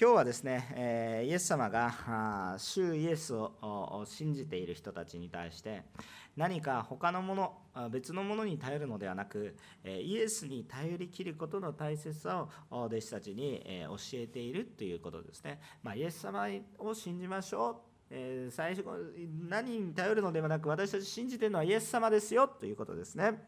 今日はですね、えー、イエス様が主イエスを信じている人たちに対して何か他のもの別のものに頼るのではなくイエスに頼りきることの大切さを弟子たちに教えているということですね、まあ、イエス様を信じましょうえ最初何に頼るのではなく私たち信じているのはイエス様ですよということですね。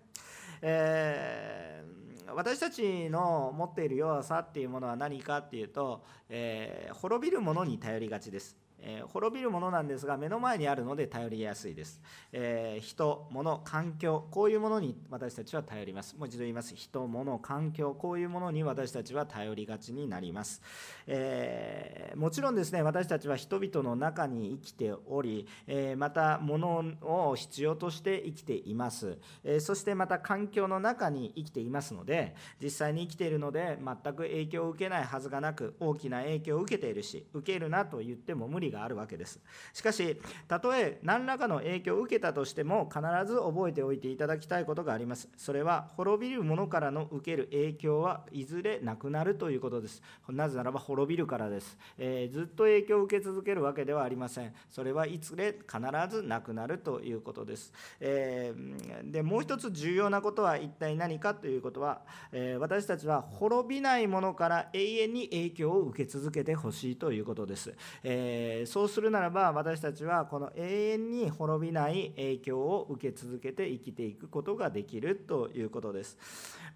えー私たちの持っている弱さっていうものは何かっていうと、えー、滅びるものに頼りがちです。えー、滅びるものなんですが目の前にあるので頼りやすいです、えー、人物環境こういうものに私たちは頼ります。もう一度言います。人物環境こういうものに私たちは頼りがちになります、えー、もちろんですね私たちは人々の中に生きており、えまた物を必要として生きています、えそしてまた環境の中に生きていますので実際に生きているので全く影響を受けないはずがなく大きな影響を受けているし受けるなと言っても無理ががあるわけです。しかしたとえ何らかの影響を受けたとしても必ず覚えておいていただきたいことがあります。それは滅びるものからの受ける影響はいずれなくなるということです。なぜならば滅びるからです、えー、ずっと影響を受け続けるわけではありません。それはいずれ必ずなくなるということです、えー、でもう一つ重要なことは一体何かということは、えー、私たちは滅びないものから永遠に影響を受け続けてほしいということです、えそうするならば私たちはこの永遠に滅びない影響を受け続けて生きていくことができるということです。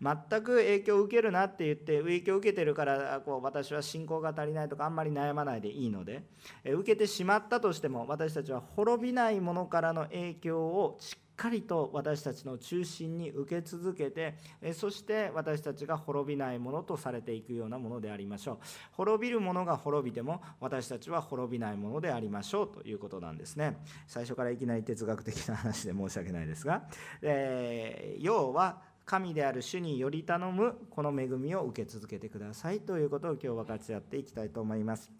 全く影響を受けるなって言って影響を受けてるからこう私は信仰が足りないとかあんまり悩まないでいいのでえ受けてしまったとしても私たちは滅びないものからの影響をしっかりと私たちの中心に受け続けてそして私たちが滅びないものとされていくようなものでありましょう。滅びるものが滅びても私たちは滅びないものでありましょうということなんですね。最初からいきなり哲学的な話で申し訳ないですが、えー、要は神である主により頼むこの恵みを受け続けてください。ということを今日分かち合っていきたいと思います。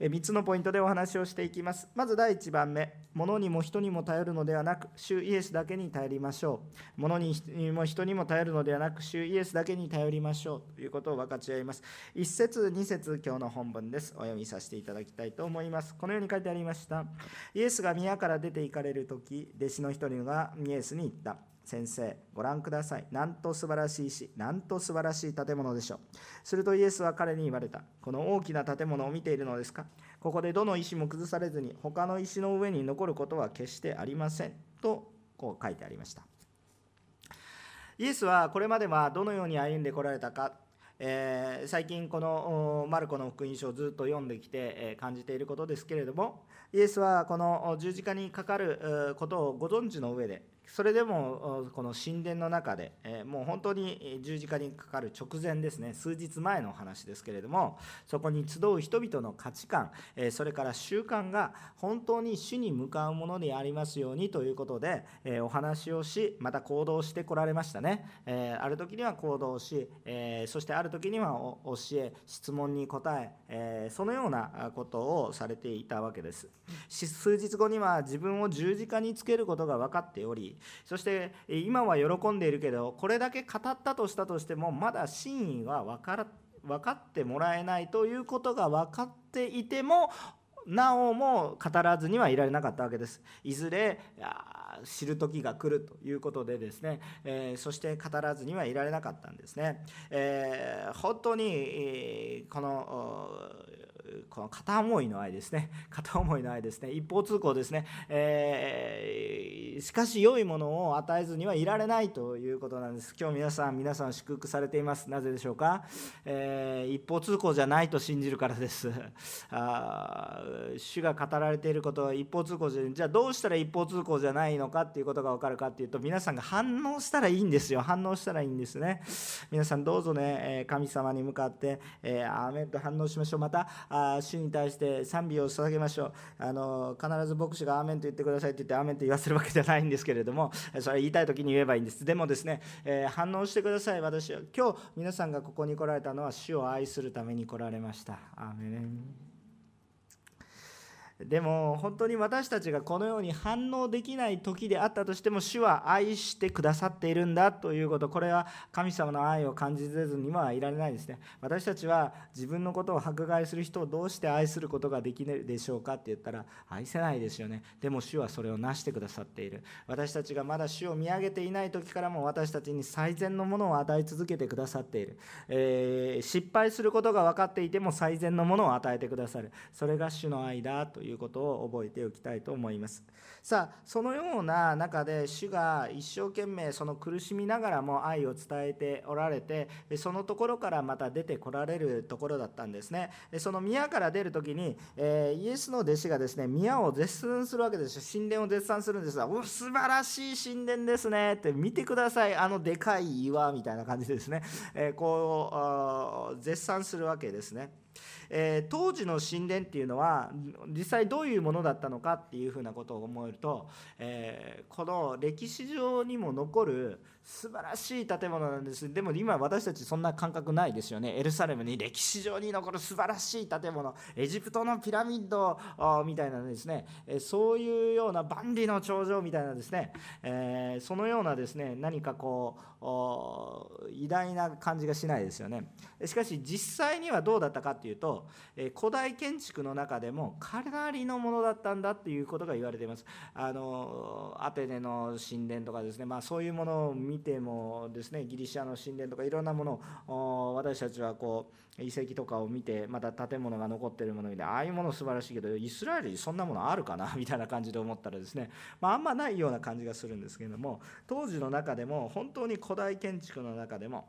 3つのポイントでお話をしていきます。まず第1番目物にも人にも頼るのではなく主イエスだけに頼りましょう。物にも人にも頼るのではなく主イエスだけに頼りましょう。ということを分かち合います。1節2節今日の本文です。お読みさせていただきたいと思います。このように書いてありました。イエスが宮から出て行かれる時弟子の一人がイエスに言った。先生ご覧ください。なんと素晴らしい石。なんと素晴らしい建物でしょう。するとイエスは彼に言われた。この大きな建物を見ているのですか？ここでどの石も崩されずに他の石の上に残ることは決してありません。とこう書いてありました。イエスはこれまではどのように歩んでこられたか？えー、最近このマルコの福音書をずっと読んできて、感じていることですけれどもイエスはこの十字架にかかることをご存知の上でそれでもこの神殿の中でもう本当に十字架にかかる直前ですね。数日前の話ですけれどもそこに集う人々の価値観それから習慣が本当に主に向かうものでありますようにということでお話をしまた行動してこられましたね。ある時には行動しそしてある時には教え質問に答えそのようなことをされていたわけです。数日後には自分を十字架につけることが分かっておりそして今は喜んでいるけどこれだけ語ったとしたとしてもまだ真意は分から分かってもらえないということが分かっていてもなおも語らずにはいられなかったわけです。いずれ知る時が来るということでですね、えー、そして語らずにはいられなかったんですね。えー、本当に、このこの片思いの愛ですね。片思いの愛ですね。一方通行ですね、えー、しかし良いものを与えずにはいられないということなんです。今日皆さん皆さん祝福されています。なぜでしょうか、えー、一方通行じゃないと信じるからです。あ主が語られていることは一方通行じゃじゃあどうしたら一方通行じゃないのかっていうことが分かるかっていうと皆さんが反応したらいいんですよ。反応したらいいんですね。皆さんどうぞね神様に向かって、えー、アーメンと反応しましょう。またあ主に対して賛美を捧げましょう。あの必ず牧師がアーメンと言ってくださいって言ってアーメンと言わせるわけじゃないんですけれどもそれ言いたい時に言えばいいんです。でもですね、えー、反応してください私は。今日皆さんがここに来られたのは主を愛するために来られました。アーメン。でも本当に私たちがこのように反応できない時であったとしても主は愛してくださっているんだということこれは神様の愛を感じずにはいられないですね。私たちは自分のことを迫害する人をどうして愛することができるでしょうかって言ったら愛せないですよね。でも主はそれをなしてくださっている。私たちがまだ主を見上げていない時からも私たちに最善のものを与え続けてくださっている、えー、失敗することが分かっていても最善のものを与えてくださる。それが主の愛だといういうことを覚えておきたいと思います。さあそのような中で主が一生懸命その苦しみながらも愛を伝えておられてそのところからまた出てこられるところだったんですね。その宮から出る時に、えイエスの弟子がですね宮を絶賛するわけです神殿を絶賛するんですがお素晴らしい神殿ですね。って見てください。あのでかい岩みたいな感じでですね、えこう絶賛するわけですね。えー、当時の神殿っていうのは実際どういうものだったのかっていうふうなことを思えると、えー、この歴史上にも残る素晴らしい建物なんです。でも今私たちそんな感覚ないですよね。エルサレムに歴史上に残る素晴らしい建物。エジプトのピラミッドみたいなですね。そういうような万里の長城みたいなですね、えー、そのようなですね何かこう偉大な感じがしないですよね。しかし実際にはどうだったかっていうと古代建築の中でもかなりのものだったんだっていうことが言われています。あのアテネの神殿とかですね、まあ、そういうものを見見てもですねギリシャの神殿とかいろんなものを私たちはこう遺跡とかを見てまた建物が残ってるものを見てああいうもの素晴らしいけどイスラエルにそんなものあるかな？みたいな感じで思ったらですね、まあ、あんまないような感じがするんですけれども当時の中でも本当に古代建築の中でも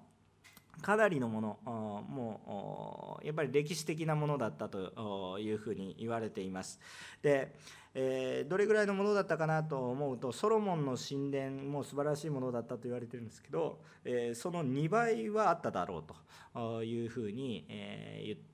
かなりのものもうやっぱり歴史的なものだったというふうに言われています。でえー、どれぐらいのものだったかなと思うとソロモンの神殿も素晴らしいものだったと言われてるんですけど、えー、その2倍はあっただろうというふうに、えー、言って、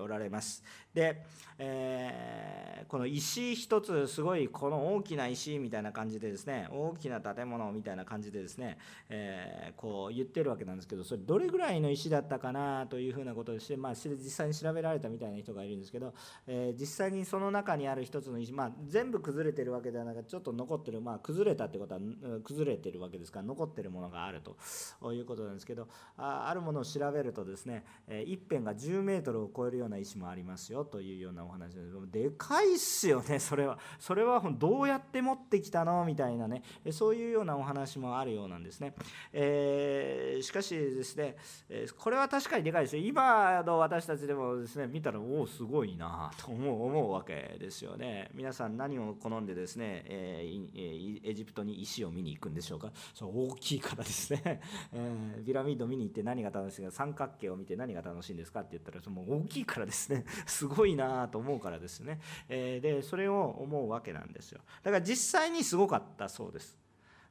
おられます。で、えこの石一つすごいこの大きな石みたいな感じでですね大きな建物みたいな感じでですね、えこう言ってるわけなんですけどそれどれぐらいの石だったかなというふうなことでして、まあ、実際に調べられたみたいな人がいるんですけど、え実際にその中にある一つの石、まあ、全部崩れてるわけではなくちょっと残ってる、まあ、崩れたってことは崩れてるわけですから残ってるものがあるということなんですけどああるものを調べるとですね、え一辺が10メートルを超えるような石もありますよというようなお話ででかいっすよねそれは。それはどうやって持ってきたの？みたいなねそういうようなお話もあるようなんですね、えー、しかしですねこれは確かにでかいですよ。今の私たちでもですね見たらおおすごいなと思う思うわけですよね。皆皆さん何を好んでですね、えー、エジプトに石を見に行くんでしょうか？そう大きいからですね、えー、ピラミッド見に行って何が楽しいか？三角形を見て何が楽しいんですかって言ったらその大きいからですね。すごいなと思うからですね、えー、でそれを思うわけなんですよ。だから実際にすごかったそうです。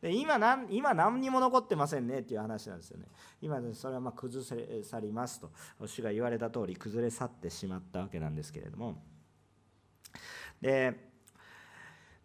で今何今何にも残ってませんねっていう話なんですよね。今それはま崩れ去りますと主が言われた通り崩れ去ってしまったわけなんですけれども。で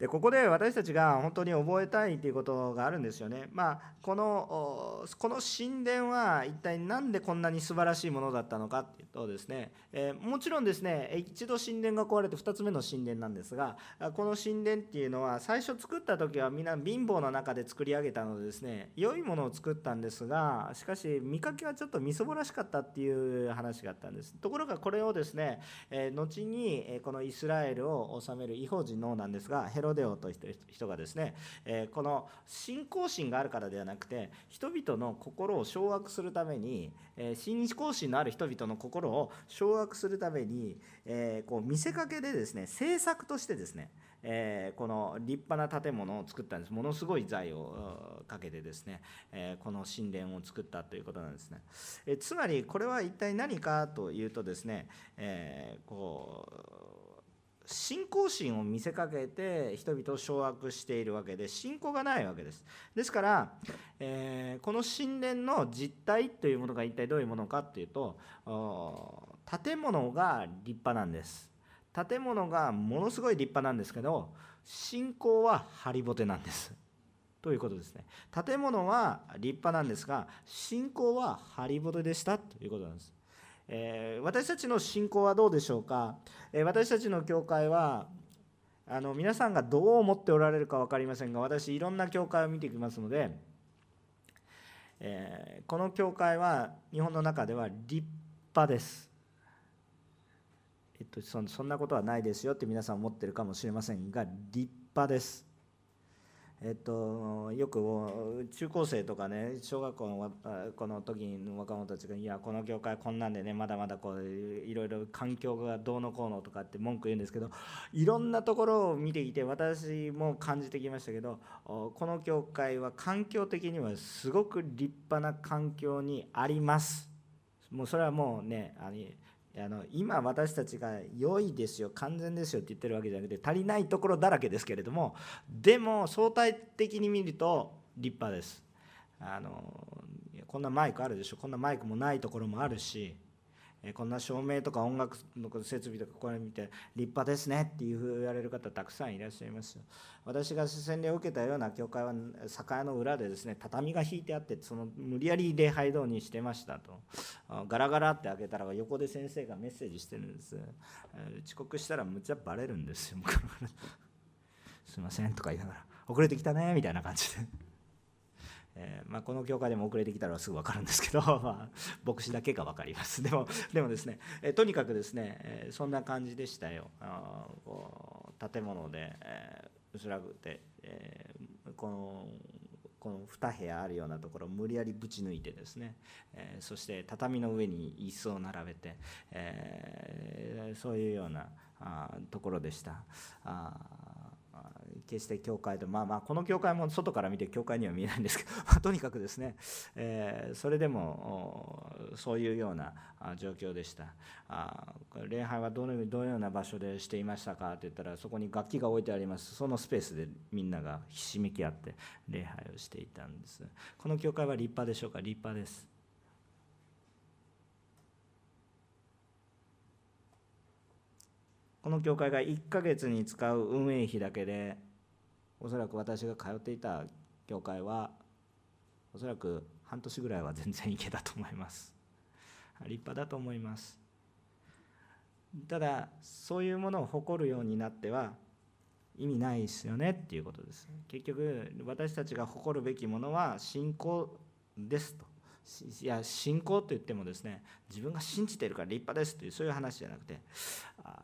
でここで私たちが本当に覚えたいということがあるんですよね。まあ、このこの神殿は一体何でこんなに素晴らしいものだったのかっていうとですね、えー、もちろんですね一度神殿が壊れて2つ目の神殿なんですがこの神殿っていうのは最初作った時はみんな貧乏の中で作り上げたのでですね良いものを作ったんですがしかし見かけはちょっとみそぼらしかったっていう話があったんです。ところがこれをですね、えー、後にこのイスラエルを治める異邦人のなんですがヘロデオという人がですね、えこの信仰心があるからではなくて人々の心を掌握するために、え信仰心のある人々の心を掌握するために、えこう見せかけでですね政策としてですねえー、この立派な建物を作ったんです。ものすごい財をかけてですね、えー、この神殿を作ったということなんですね、えー、つまりこれは一体何かというとですね、えこう信仰心を見せかけて人々を掌握しているわけで信仰がないわけです。ですから、えー、この神殿の実態というものが一体どういうものかっていうと建物が立派なんです。建物がものすごい立派なんですけど信仰はハリボテなんです。ということですね。建物は立派なんですが信仰はハリボテでしたということなんです。えー、私たちの信仰はどうでしょうか、えー、私たちの教会はあの皆さんがどう思っておられるか分かりませんが私いろんな教会を見てきますので、えー、この教会は日本の中では立派です。えっと、そそんなことはないですよって皆さん思ってるかもしれませんが立派です。えっと、よく中高生とかね小学校のこの時の若者たちが「いやこの教会こんなんでねまだまだこういろいろ環境がどうのこうの」とかって文句言うんですけどいろんなところを見ていて私も感じてきましたけどこの教会は環境的にはすごく立派な環境にあります。もうそれはもうねあのあの今私たちが良いですよ完全ですよって言ってるわけじゃなくて足りないところだらけですけれどもでも相対的に見ると立派です。あのこんなマイクあるでしょこんなマイクもないところもあるしこんな照明とか音楽の設備とかこれ見て立派ですねっていう言われる方たくさんいらっしゃいます。私が洗礼を受けたような教会は酒屋の裏でですね畳が引いてあってその無理やり礼拝堂にしてましたと。ガラガラって開けたら横で先生がメッセージしてるんです。遅刻したらむっちゃバレるんですよ。すいませんとか言いながら。遅れてきたねみたいな感じで。えー、まあ、この教会でも遅れてきたらすぐ分かるんですけど、まあ、牧師だけが分かります。でもでもですね、えー、とにかくですね、えー、そんな感じでしたよ。あ建物で、え、薄らぐて、え、このこの2部屋あるようなところを無理やりぶち抜いてですね、え、そして畳の上に椅子を並べて、え、そういうようなあところでした。あ決して教会でまあまあこの教会も外から見て教会には見えないんですけど、とにかくですね、えー、それでもそういうような状況でした。あ礼拝はどのどのような場所でしていましたか？って言ったらそこに楽器が置いてあります。そのスペースでみんながひしめき合って礼拝をしていたんです。この教会は立派でしょうか？立派です。この教会が1ヶ月に使う運営費だけでおそらく私が通っていた教会はおそらく半年ぐらいは全然いけたと思います。立派だと思います。ただそういうものを誇るようになっては意味ないですよねっていうことです。結局私たちが誇るべきものは信仰ですと。いや信仰といってもですね自分が信じてるから立派ですというそういう話じゃなくて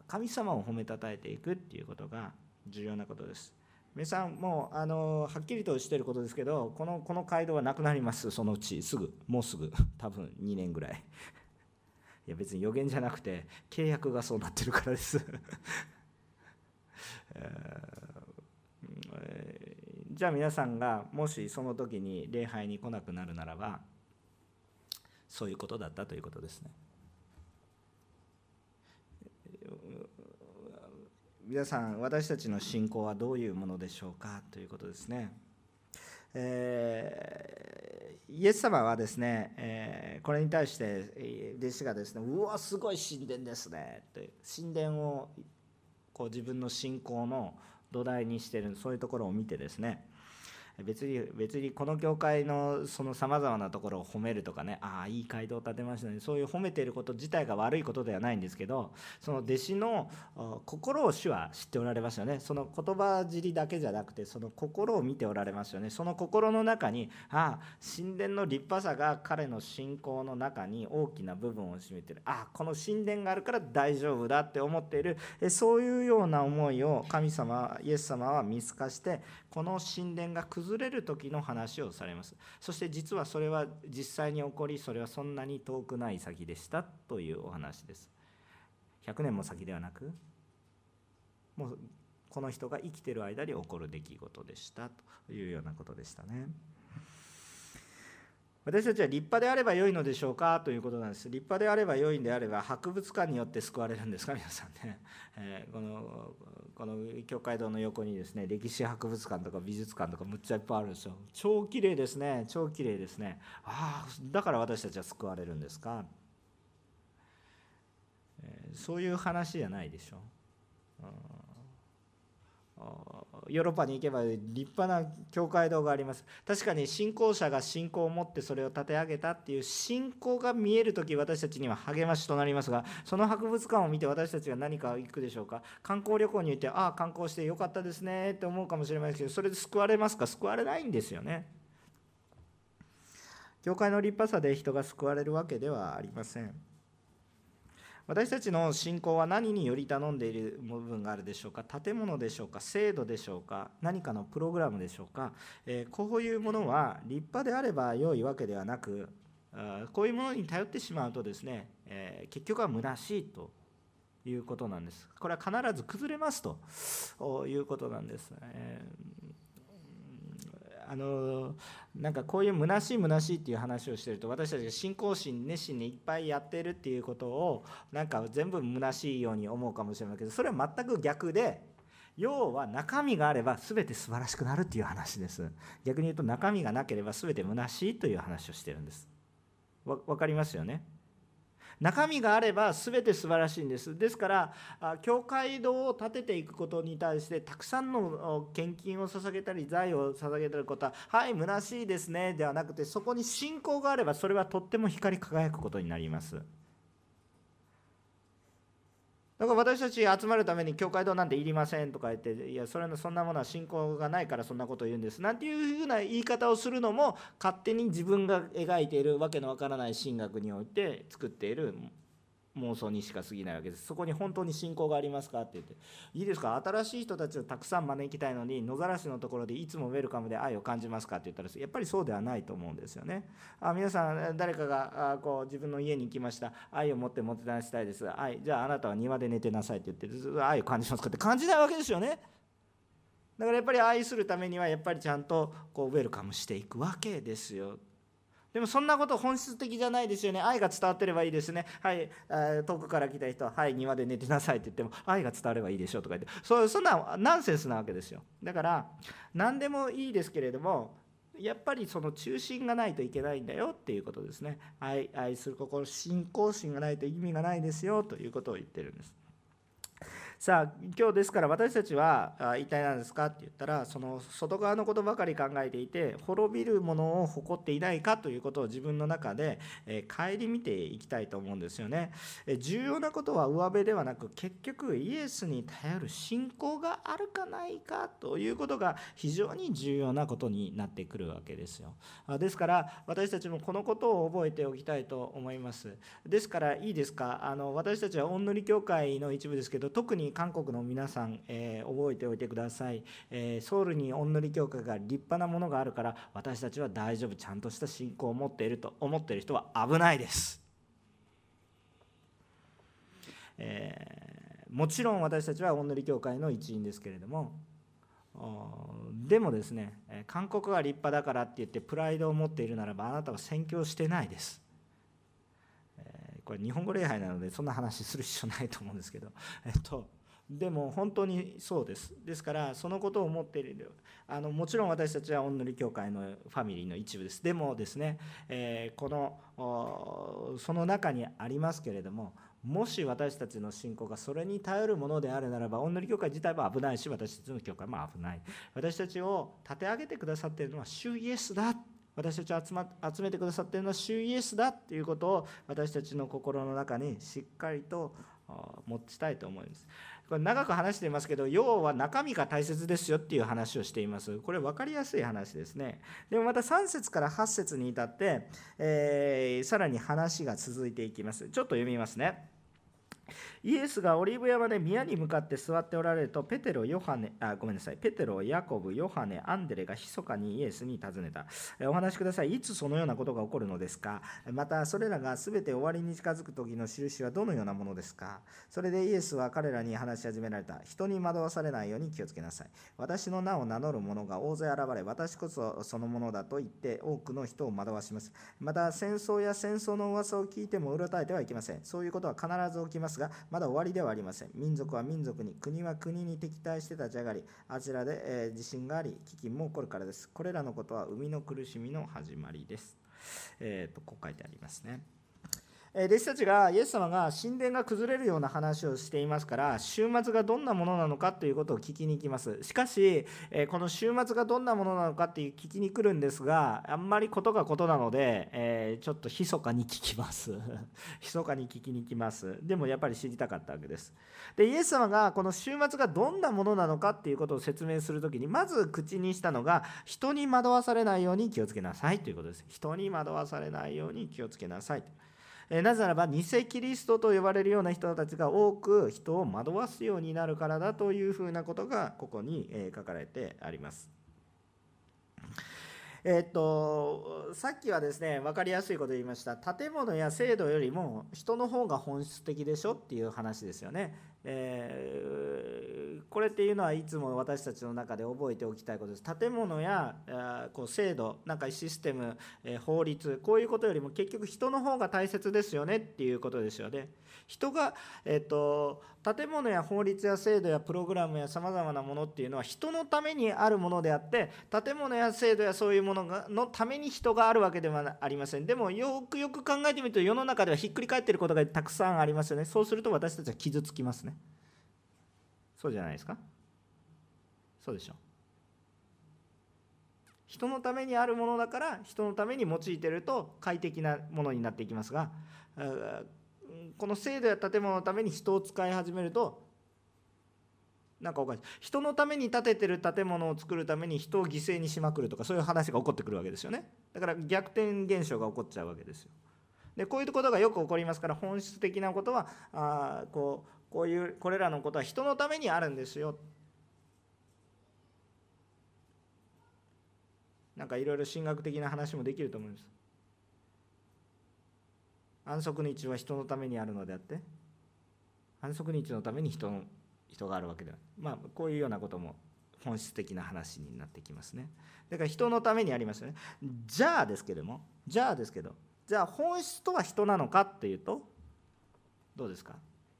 神様を褒めたたえていくっていうことが重要なことです。皆さんもうあのはっきりとしてることですけどこのこの街道はなくなります。そのうちすぐ。もうすぐ。多分2年ぐらい。いや別に予言じゃなくて契約がそうなってるからです。じゃあ皆さんがもしその時に礼拝に来なくなるならばそういうことだったということですね。皆さん私たちの信仰はどういうものでしょうか？ということですね。えー、イエス様はですね、えー、これに対して弟子がですねうわすごい神殿ですねって神殿をこう自分の信仰の土台にしてるそういうところを見てですね別に別にこの教会のそのさまざまなところを褒めるとかねああいい街道を建てましたねそういう褒めていること自体が悪いことではないんですけどその弟子の心を主は知っておられますよね。その言葉尻だけじゃなくてその心を見ておられますよね。その心の中にああ神殿の立派さが彼の信仰の中に大きな部分を占めてる。ああこの神殿があるから大丈夫だって思っている。そういうような思いを神様イエス様は見透かしてこの神殿が崩れる時の話をされますそして実はそれは実際に起こりそれはそんなに遠くない先でしたというお話です100年も先ではなくもうこの人が生きてる間に起こる出来事でしたというようなことでしたね。私たちは立派であれば良いのでしょうかということなんです。立派であれば良いんであれば博物館によって救われるんですか？皆さんね、えー、このこの教会堂の横にですね歴史博物館とか美術館とかむっちゃいっぱいあるんですよ。超綺麗ですね。超綺麗ですね。ああだから私たちは救われるんですか、えー、そういう話じゃないでしょ、うん。ヨーロッパに行けば立派な教会堂があります。確かに信仰者が信仰を持ってそれを立て上げたっていう信仰が見える時私たちには励ましとなりますがその博物館を見て私たちが何か行くでしょうか？観光旅行に行ってああ観光してよかったですねって思うかもしれませんけどそれで救われますか？救われないんですよね。教会の立派さで人が救われるわけではありません。私たちの信仰は何により頼んでいる部分があるでしょうか？建物でしょうか？制度でしょうか？何かのプログラムでしょうか、えー、こういうものは立派であれば良いわけではなくこういうものに頼ってしまうとですね、えー、結局は虚しいということなんです。これは必ず崩れますということなんです、えーあのなんかこういう虚しい虚しいっていう話をしてると私たちが信仰心熱心にいっぱいやってるっていうことをなんか全部虚しいように思うかもしれないけどそれは全く逆で要は中身があれば全て素晴らしくなるっていう話です。逆に言うと中身がなければ全て虚しいという話をしてるんです。分かりますよね？中身があれば全て素晴らしいんです。ですから教会堂を建てていくことに対してたくさんの献金を捧げたり財を捧げたりことははい虚しいですねではなくてそこに信仰があればそれはとっても光り輝くことになります。だから私たち集まるために教会堂なんていりませんとか言っていやそれのそんなものは信仰がないからそんなことを言うんですなんていうふうな言い方をするのも勝手に自分が描いているわけのわからない神学において作っている妄想にしか過ぎないわけです。そこに本当に信仰がありますかって言って。いいですか？新しい人たちをたくさん招きたいのに野ざらしのところでいつもウェルカムで愛を感じますかって言ったらやっぱりそうではないと思うんですよね。あ皆さん誰かがあこう自分の家に行きました。愛を持ってもてなしたいです。愛じゃああなたは庭で寝てなさいって言ってずっと愛を感じますかって感じないわけですよね。だからやっぱり愛するためにはやっぱりちゃんとこうウェルカムしていくわけですよ。でもそんなこと本質的じゃないですよね。愛が伝わってればいいですね。はい、遠くから来た人は、はい、庭で寝てなさいって言っても、愛が伝わればいいでしょうとか言って、そうそんなナンセンスなわけですよ。だから、何でもいいですけれども、やっぱりその中心がないといけないんだよっていうことですね。愛愛する心、信仰心がないと意味がないですよということを言ってるんです。さあ今日ですから私たちは一体何ですかって言ったらその外側のことばかり考えていて滅びるものを誇っていないかということを自分の中で顧みていきたいと思うんですよね。重要なことは上辺ではなく結局イエスに頼る信仰があるかないかということが非常に重要なことになってくるわけですよ。ですから私たちもこのことを覚えておきたいと思います。ですからいいですか？あの私たちは御塗教会の一部ですけど特に韓国の皆さん、えー、覚えておいてください、えー、ソウルに御塗教会が立派なものがあるから私たちは大丈夫。ちゃんとした信仰を持っていると思っている人は危ないです、えー、もちろん私たちは御塗教会の一員ですけれどもでもですね韓国が立派だからって言ってプライドを持っているならばあなたは宣教してないです。これ日本語礼拝なのでそんな話する必要ないと思うんですけど。えっとでも本当にそうです。ですからそのことを思っている。あのもちろん私たちは御塗教会のファミリーの一部です。でもですね、えー、このその中にありますけれどももし私たちの信仰がそれに頼るものであるならば、御塗教会自体も危ないし、私たちの教会も危ない。私たちを立て上げてくださっているのは、主イエスだ。私たちを集,、ま、集めてくださっているのは主イエスだということを私たちの心の中にしっかりと持ちたいと思います。これ長く話していますけど要は中身が大切ですよっていう話をしています。これ分かりやすい話ですね。でもまた3節から8節に至って、えー、さらに話が続いていきます。ちょっと読みますね。イエスがオリーブ山で宮に向かって座っておられると、ペテロ、ヨハネ、あ、ごめんなさい、ペテロ、ヤコブ、ヨハネ、アンデレが密かにイエスに尋ねた。お話しください。いつそのようなことが起こるのですか？また、それらが全て終わりに近づく時の印はどのようなものですか？それでイエスは彼らに話し始められた。人に惑わされないように気をつけなさい。私の名を名乗る者が大勢現れ、私こそそのものだと言って多くの人を惑わします。また、戦争や戦争の噂を聞いてもうろたえてはいけません。そういうことは必ず起きますが、まだ終わりではありません。民族は民族に、国は国に敵対して立ち上がり、あちらで、えー、地震があり、飢饉も起こるからです。これらのことは生みの苦しみの始まりです。えーと、こう書いてありますね。弟子たちがイエス様が神殿が崩れるような話をしていますから週末がどんなものなのかということを聞きに行きます。しかしこの週末がどんなものなのかっていう聞きに来るんですがあんまりことがことなので、ちょっと密かに聞きます。密かに聞きに行きます。でもやっぱり知りたかったわけです。でイエス様がこの週末がどんなものなのかっていうことを説明する時にまず口にしたのが人に惑わされないように気をつけなさいということです。人に惑わされないように気をつけなさいなぜならば偽キリストと呼ばれるような人たちが多く人を惑わすようになるからだというふうなことがここに書かれてあります。えっと、さっきはですね分かりやすいこと言いました建物や制度よりも人の方が本質的でしょっていう話ですよね。えー、これっていうのはいつも私たちの中で覚えておきたいことです。建物やこう制度、なんかシステム、え法律、こういうことよりも結局人の方が大切ですよねっていうことですよね。人が、えーと、建物や法律や制度やプログラムやさまざまなものっていうのは人のためにあるものであって建物や制度やそういうものがのために人があるわけではありません。でもよくよく考えてみると世の中ではひっくり返ってることがたくさんありますよね。そうすると私たちは傷つきますね。そうじゃないですか？そうでしょ人のためにあるものだから人のために用いてると快適なものになっていきますがこの制度や建物のために人を使い始めるとなんかおかしい。人のために建ててる建物を作るために人を犠牲にしまくるとかそういう話が起こってくるわけですよね。だから逆転現象が起こっちゃうわけですよ。でこういうことがよく起こりますから本質的なことはあこうこういうこれらのことは人のためにあるんですよ。なんかいろいろ神学的な話もできると思います。安息日は人のためにあるのであって安息日のために人の人があるわけではないまあこういうようなことも本質的な話になってきますね。だから人のためにありますよね。じゃあですけどもじゃあですけどじゃあ本質とは人なのかっていうとどうですか？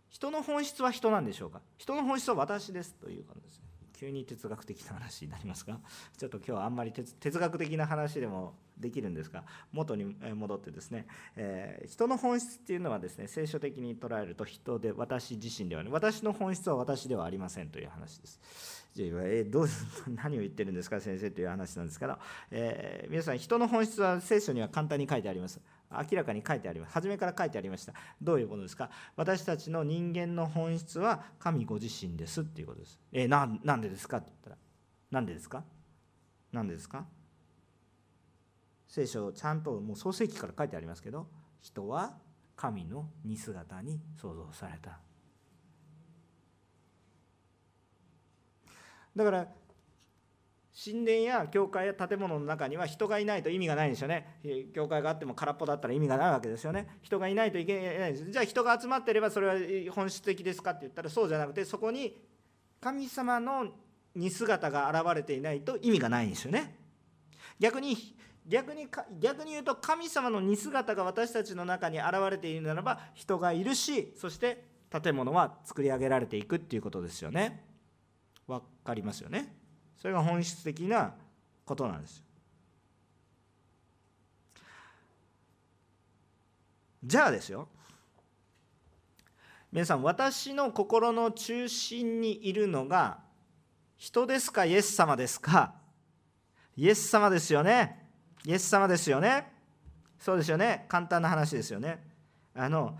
人の本質は人なんでしょうか？人の本質は私ですということですね。急に哲学的な話になりますが ちょっと今日はあんまり哲学的な話でもできるんですが元に戻ってですね、えー、人の本質っていうのはですね聖書的に捉えると人で私自身ではね私の本質は私ではありませんという話です。じゃあ、えー、どう 何を言ってるんですか先生という話なんですけど、えー、皆さん人の本質は聖書には簡単に書いてあります。明らかに書いてあります。初めから書いてありました。どういうことですか？私たちの人間の本質は神ご自身ですっていうことです。え、ななんでですか？って言ったら、なんでですか？なんでですか？聖書ちゃんともう創世記から書いてありますけど人は神の似姿に創造されただから神殿や教会や建物の中には人がいないと意味がないんですよね。教会があっても空っぽだったら意味がないわけですよね。人がいないといけないです。じゃあ人が集まってればそれは本質的ですかって言ったらそうじゃなくてそこに神様の似姿が現れていないと意味がないんですよね。逆に逆に逆に言うと神様の似姿が私たちの中に現れているならば人がいるしそして建物は作り上げられていくっていうことですよね分かりますよねそれが本質的なことなんですよ。じゃあですよ。皆さん私の心の中心にいるのが人ですかイエス様ですか？イエス様ですよね？イエス様ですよね？そうですよね。簡単な話ですよね。あの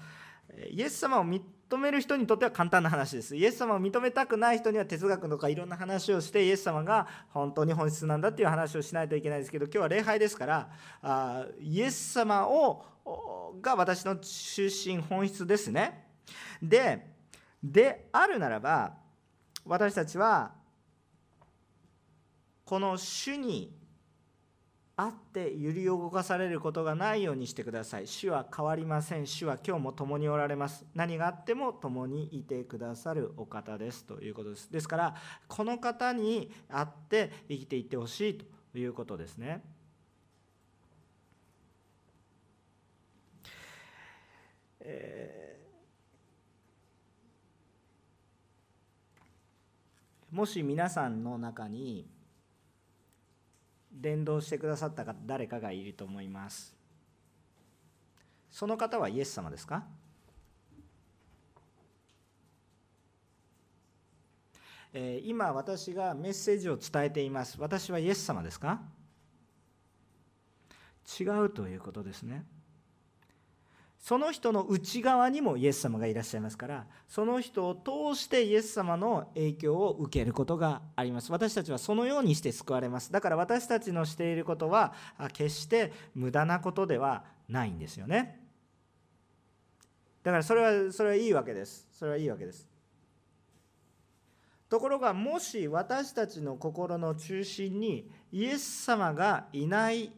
イエス様を認める人にとっては簡単な話です。イエス様を認めたくない人には哲学とかいろんな話をしてイエス様が本当に本質なんだっていう話をしないといけないですけど今日は礼拝ですからあイエス様をが私の中心本質ですね。でであるならば私たちはこの主にあって揺り動かされることがないようにしてください。主は変わりません。主は今日も共におられます。何があっても共にいてくださるお方ですということです。ですから、この方にあって生きていってほしいということですね。えー、もし皆さんの中に伝道してくださった方誰かがいると思います。その方はイエス様ですか？え今私がメッセージを伝えています。私はイエス様ですか？違うということですね。その人の内側にもイエス様がいらっしゃいますからその人を通してイエス様の影響を受けることがあります。私たちはそのようにして救われます。だから私たちのしていることは決して無駄なことではないんですよね。だからそれはそれはいいわけです。それはいいわけです。ところがもし私たちの心の中心にイエス様がいないい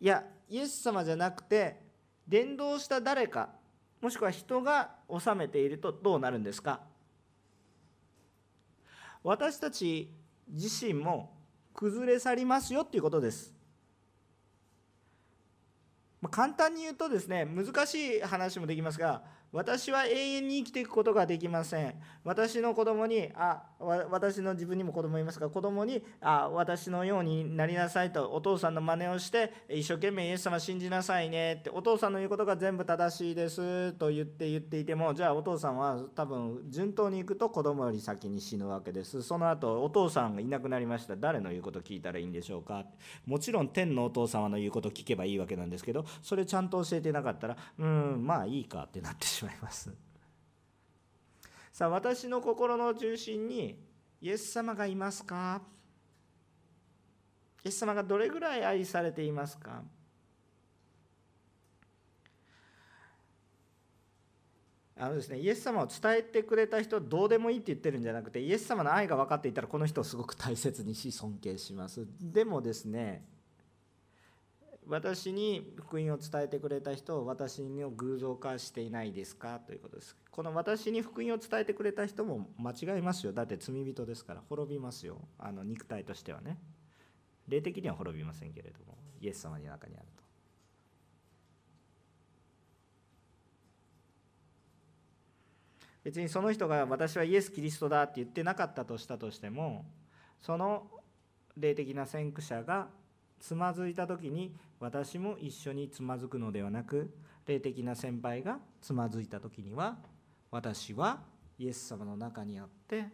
やイエス様じゃなくて伝道した誰かもしくは人が治めているとどうなるんですか？私たち自身も崩れ去りますよっていうことです。ま簡単に言うとですね難しい話もできますが私は永遠に生きていくことができません。私の子供にあ私の自分にも子供いますが子供にあ私のようになりなさいとお父さんの真似をして一生懸命イエス様信じなさいねってお父さんの言うことが全部正しいですと言って言っていてもじゃあお父さんは多分順当に行くと子供より先に死ぬわけです。その後お父さんがいなくなりました。誰の言うこと聞いたらいいんでしょうか。もちろん天のお父様の言うこと聞けばいいわけなんですけどそれちゃんと教えてなかったらうんまあいいかってなってしまう。しまいます。さあ私の心の中心にイエス様がいますか？イエス様がどれぐらい愛されていますか？あのですね、イエス様を伝えてくれた人どうでもいいって言ってるんじゃなくてイエス様の愛が分かっていたらこの人をすごく大切にし尊敬します。でもですね私に福音を伝えてくれた人を私の偶像化していないですか？ということです。この私に福音を伝えてくれた人も間違いますよ。だって罪人ですから滅びますよ。あの肉体としてはね。霊的には滅びませんけれども、イエス様の中にあると。別にその人が私はイエス・キリストだって言ってなかったとしたとしてもその霊的な先駆者がつまずいた時に私も一緒につまずくのではなく霊的な先輩がつまずいた時には私はイエス様の中にあって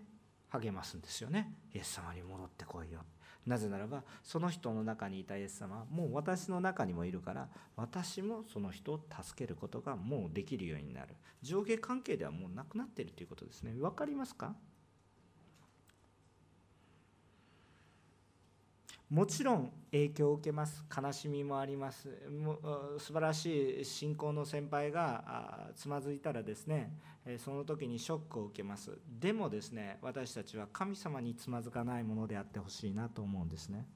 励ますんですよね。イエス様に戻ってこいよなぜならばその人の中にいたイエス様はもう私の中にもいるから私もその人を助けることがもうできるようになる。上下関係ではもうなくなっているということですね。分かりますか？もちろん影響を受けます。悲しみもあります。素晴らしい信仰の先輩がつまずいたらですねその時にショックを受けます。でもですね私たちは神様につまずかないものであってほしいなと思うんですね。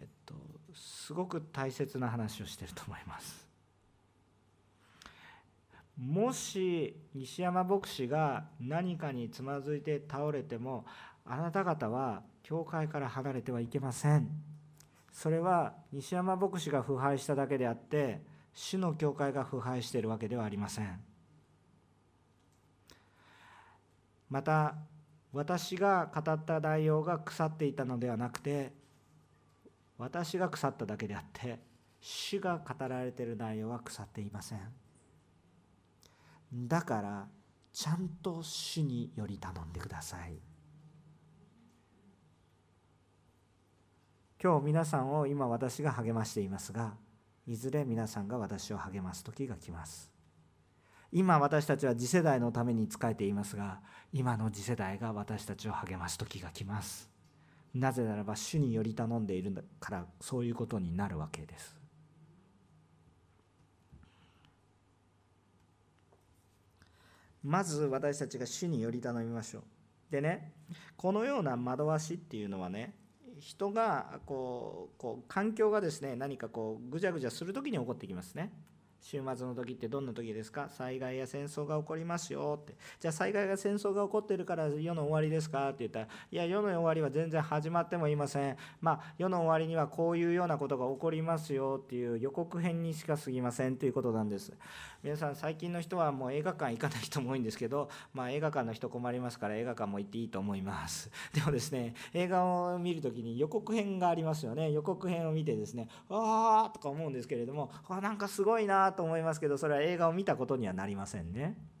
えっとすごく大切な話をしてると思います。もし西山牧師が何かにつまずいて倒れてもあなた方は教会から離れてはいけません。それは西山牧師が腐敗しただけであって主の教会が腐敗しているわけではありません。また私が語った内容が腐っていたのではなくて私が腐っただけであって主が語られている内容は腐っていません。だからちゃんと主により頼んでください。今日皆さんを今私が励ましていますがいずれ皆さんが私を励ます時が来ます。今私たちは次世代のために仕えていますが今の次世代が私たちを励ます時が来ます。なぜならば主により頼んでいるからそういうことになるわけです。まず私たちが主により頼みましょう。でねこのような惑わしっていうのはね人がこうこう環境がですね何かこうぐじゃぐじゃする時に起こってきますね。週末の時ってどんな時ですか？災害や戦争が起こりますよって。じゃあ災害や戦争が起こってるから世の終わりですか？って言ったらいや世の終わりは全然始まってもいません。まあ世の終わりにはこういうようなことが起こりますよっていう予告編にしか過ぎませんということなんです。皆さん最近の人はもう映画館行かない人も多いんですけど まあ映画館の人困りますから映画館も行っていいと思います でもですね映画を見る時に予告編がありますよね予告編を見てですねああとか思うんですけれどもあなんかすごいなと思いますけどそれは映画を見たことにはなりませんね。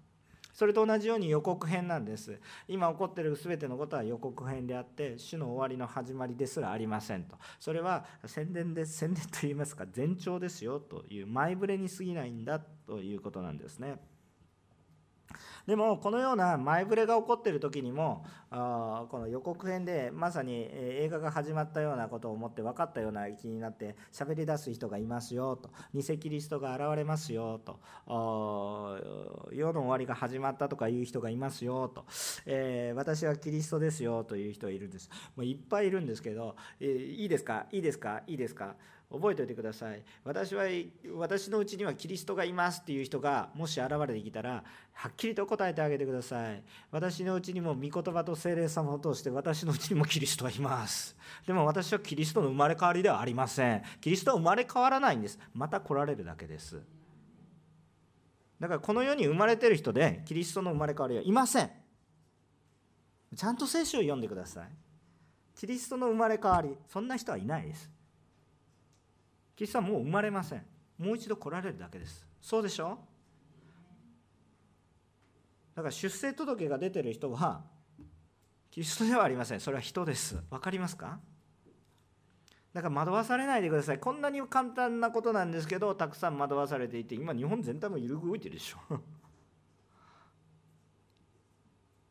それと同じように予告編なんです。今起こってる全てのことは予告編であって、主の終わりの始まりですらありませんと。それは宣伝で、宣伝といいますか、前兆ですよという前触れに過ぎないんだということなんですね。でもこのような前触れが起こっている時にもあこの予告編でまさに映画が始まったようなことを思って分かったような気になって喋り出す人がいますよと。偽キリストが現れますよと。世の終わりが始まったとかいう人がいますよと、えー、私はキリストですよという人いるんです。もういっぱいいるんですけど、えー、いいですか？いいですか？いいですか？覚えておいてください。私は私のうちにはキリストがいますっていう人がもし現れてきたらはっきりと答えてあげてください。私のうちにも御言葉と精霊様を通して私のうちにもキリストはいます。でも私はキリストの生まれ変わりではありません。キリストは生まれ変わらないんです。また来られるだけです。だからこの世に生まれてる人でキリストの生まれ変わりはいません。ちゃんと聖書を読んでください。キリストの生まれ変わりそんな人はいないです。キリストはもう生まれません。もう一度来られるだけです。そうでしょ？だから出生届が出てる人はキリストではありません。それは人です。分かりますか？だから惑わされないでください。こんなに簡単なことなんですけどたくさん惑わされていて今日本全体も揺るぐ動いてるでしょ。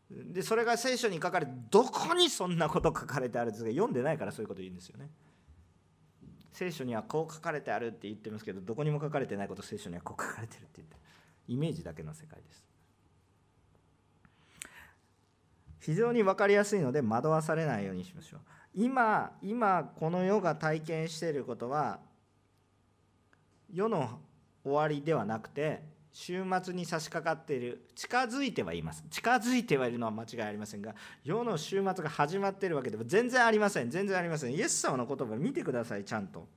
でそれが聖書に書かれてどこにそんなこと書かれてあるんですか？読んでないからそういうこと言うんですよね。聖書にはこう書かれてあるって言ってますけどどこにも書かれてないこと聖書にはこう書かれてるって言ってイメージだけの世界です。非常に分かりやすいので惑わされないようにしましょう。今今この世が体験していることは世の終わりではなくて週末に差し掛かっている近づいてはいます。近づいてはいるのは間違いありませんが世の週末が始まっているわけでは全然ありません。全然ありません。イエス様の言葉見てくださいちゃんと。